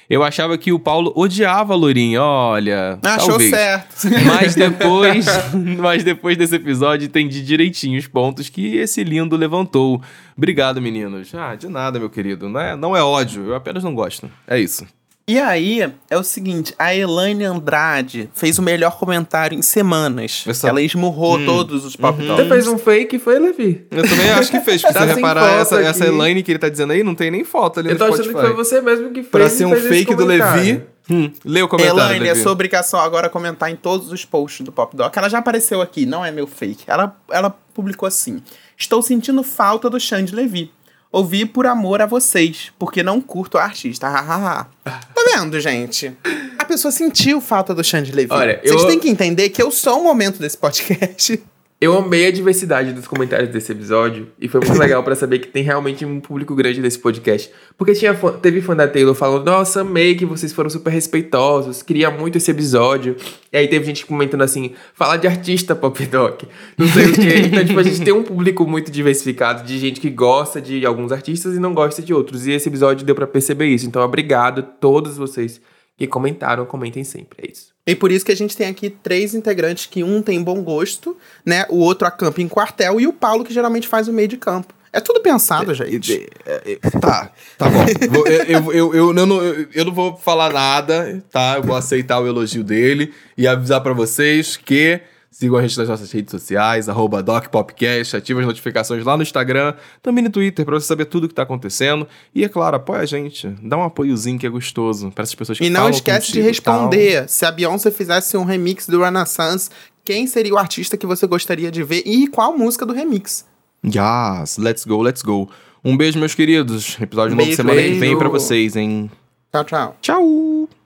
S2: Eu achava que o Paulo odiava a Lourinha, olha.
S1: achou
S2: talvez.
S1: certo.
S2: Mas depois, mas depois desse episódio entendi direitinho os pontos que esse lindo levantou. Obrigado, meninos. Ah, de nada, meu querido. Não é, não é ódio, eu apenas não gosto. É isso.
S1: E aí, é o seguinte, a Elaine Andrade fez o melhor comentário em semanas. Ela esmurrou todos os pop
S3: Você fez um fake e foi Levi.
S2: Eu também acho que fez. Se
S3: Tá
S2: reparar, essa,
S3: aqui.
S2: essa Elaine que ele tá dizendo aí, não tem nem foto ali
S3: Eu
S2: no
S3: tô achando
S2: Spotify.
S3: que foi você mesmo que fez
S2: Pra ser um fake do. Levi. Hum, lê o comentário,
S1: Elaine, é sua obrigação agora comentar em todos os posts do Pop Doc. Ela já apareceu aqui, não é meu fake. Ela, ela publicou assim: Estou sentindo falta do Xande Levi. Ouvi por amor a vocês, porque não curto a artista. Hahaha. tá vendo, gente? A pessoa sentiu falta do Xande Levi.
S3: Olha,
S1: Vocês
S3: eu-
S1: têm que entender que eu sou o momento desse podcast.
S3: Eu amei a diversidade dos comentários desse episódio e foi muito legal pra saber que tem realmente um público grande desse podcast. Porque tinha fã- teve fã da Taylor falando: Nossa, amei que vocês foram super respeitosos, queria muito esse episódio. E aí teve gente comentando assim: Fala de artista, Pop Doc. Não sei o quê. Então, tipo, a gente tem um público muito diversificado de gente que gosta de alguns artistas e não gosta de outros. E esse episódio deu pra perceber isso. Então, obrigado a todos vocês que comentaram. Comentem sempre. É isso.
S1: E por isso que a gente tem aqui três integrantes que um tem bom gosto, né? O outro acampa em quartel e o Paulo que geralmente faz o meio de campo. É tudo pensado, gente.
S2: Tá, tá bom. Eu, eu, eu, não, eu, não vou falar nada, tá? Eu vou aceitar o elogio dele e avisar pra vocês que sigam a gente nas nossas redes sociais, arroba DocPopcast, ativa as notificações lá no Instagram, também no Twitter, pra você saber tudo o que tá acontecendo. E é claro, apoia a gente. Dá um apoiozinho que é gostoso pra essas pessoas que
S1: E não esquece de responder. Se a Beyoncé fizesse um remix do Renaissance, quem seria o artista que você gostaria de ver e qual música do remix?
S2: Yes, let's go, let's go. Um beijo, meus queridos. Episódio novo
S1: Beijo,
S2: semana que vem
S1: beijo.
S2: pra vocês, hein?
S1: Tchau, tchau.
S2: Tchau!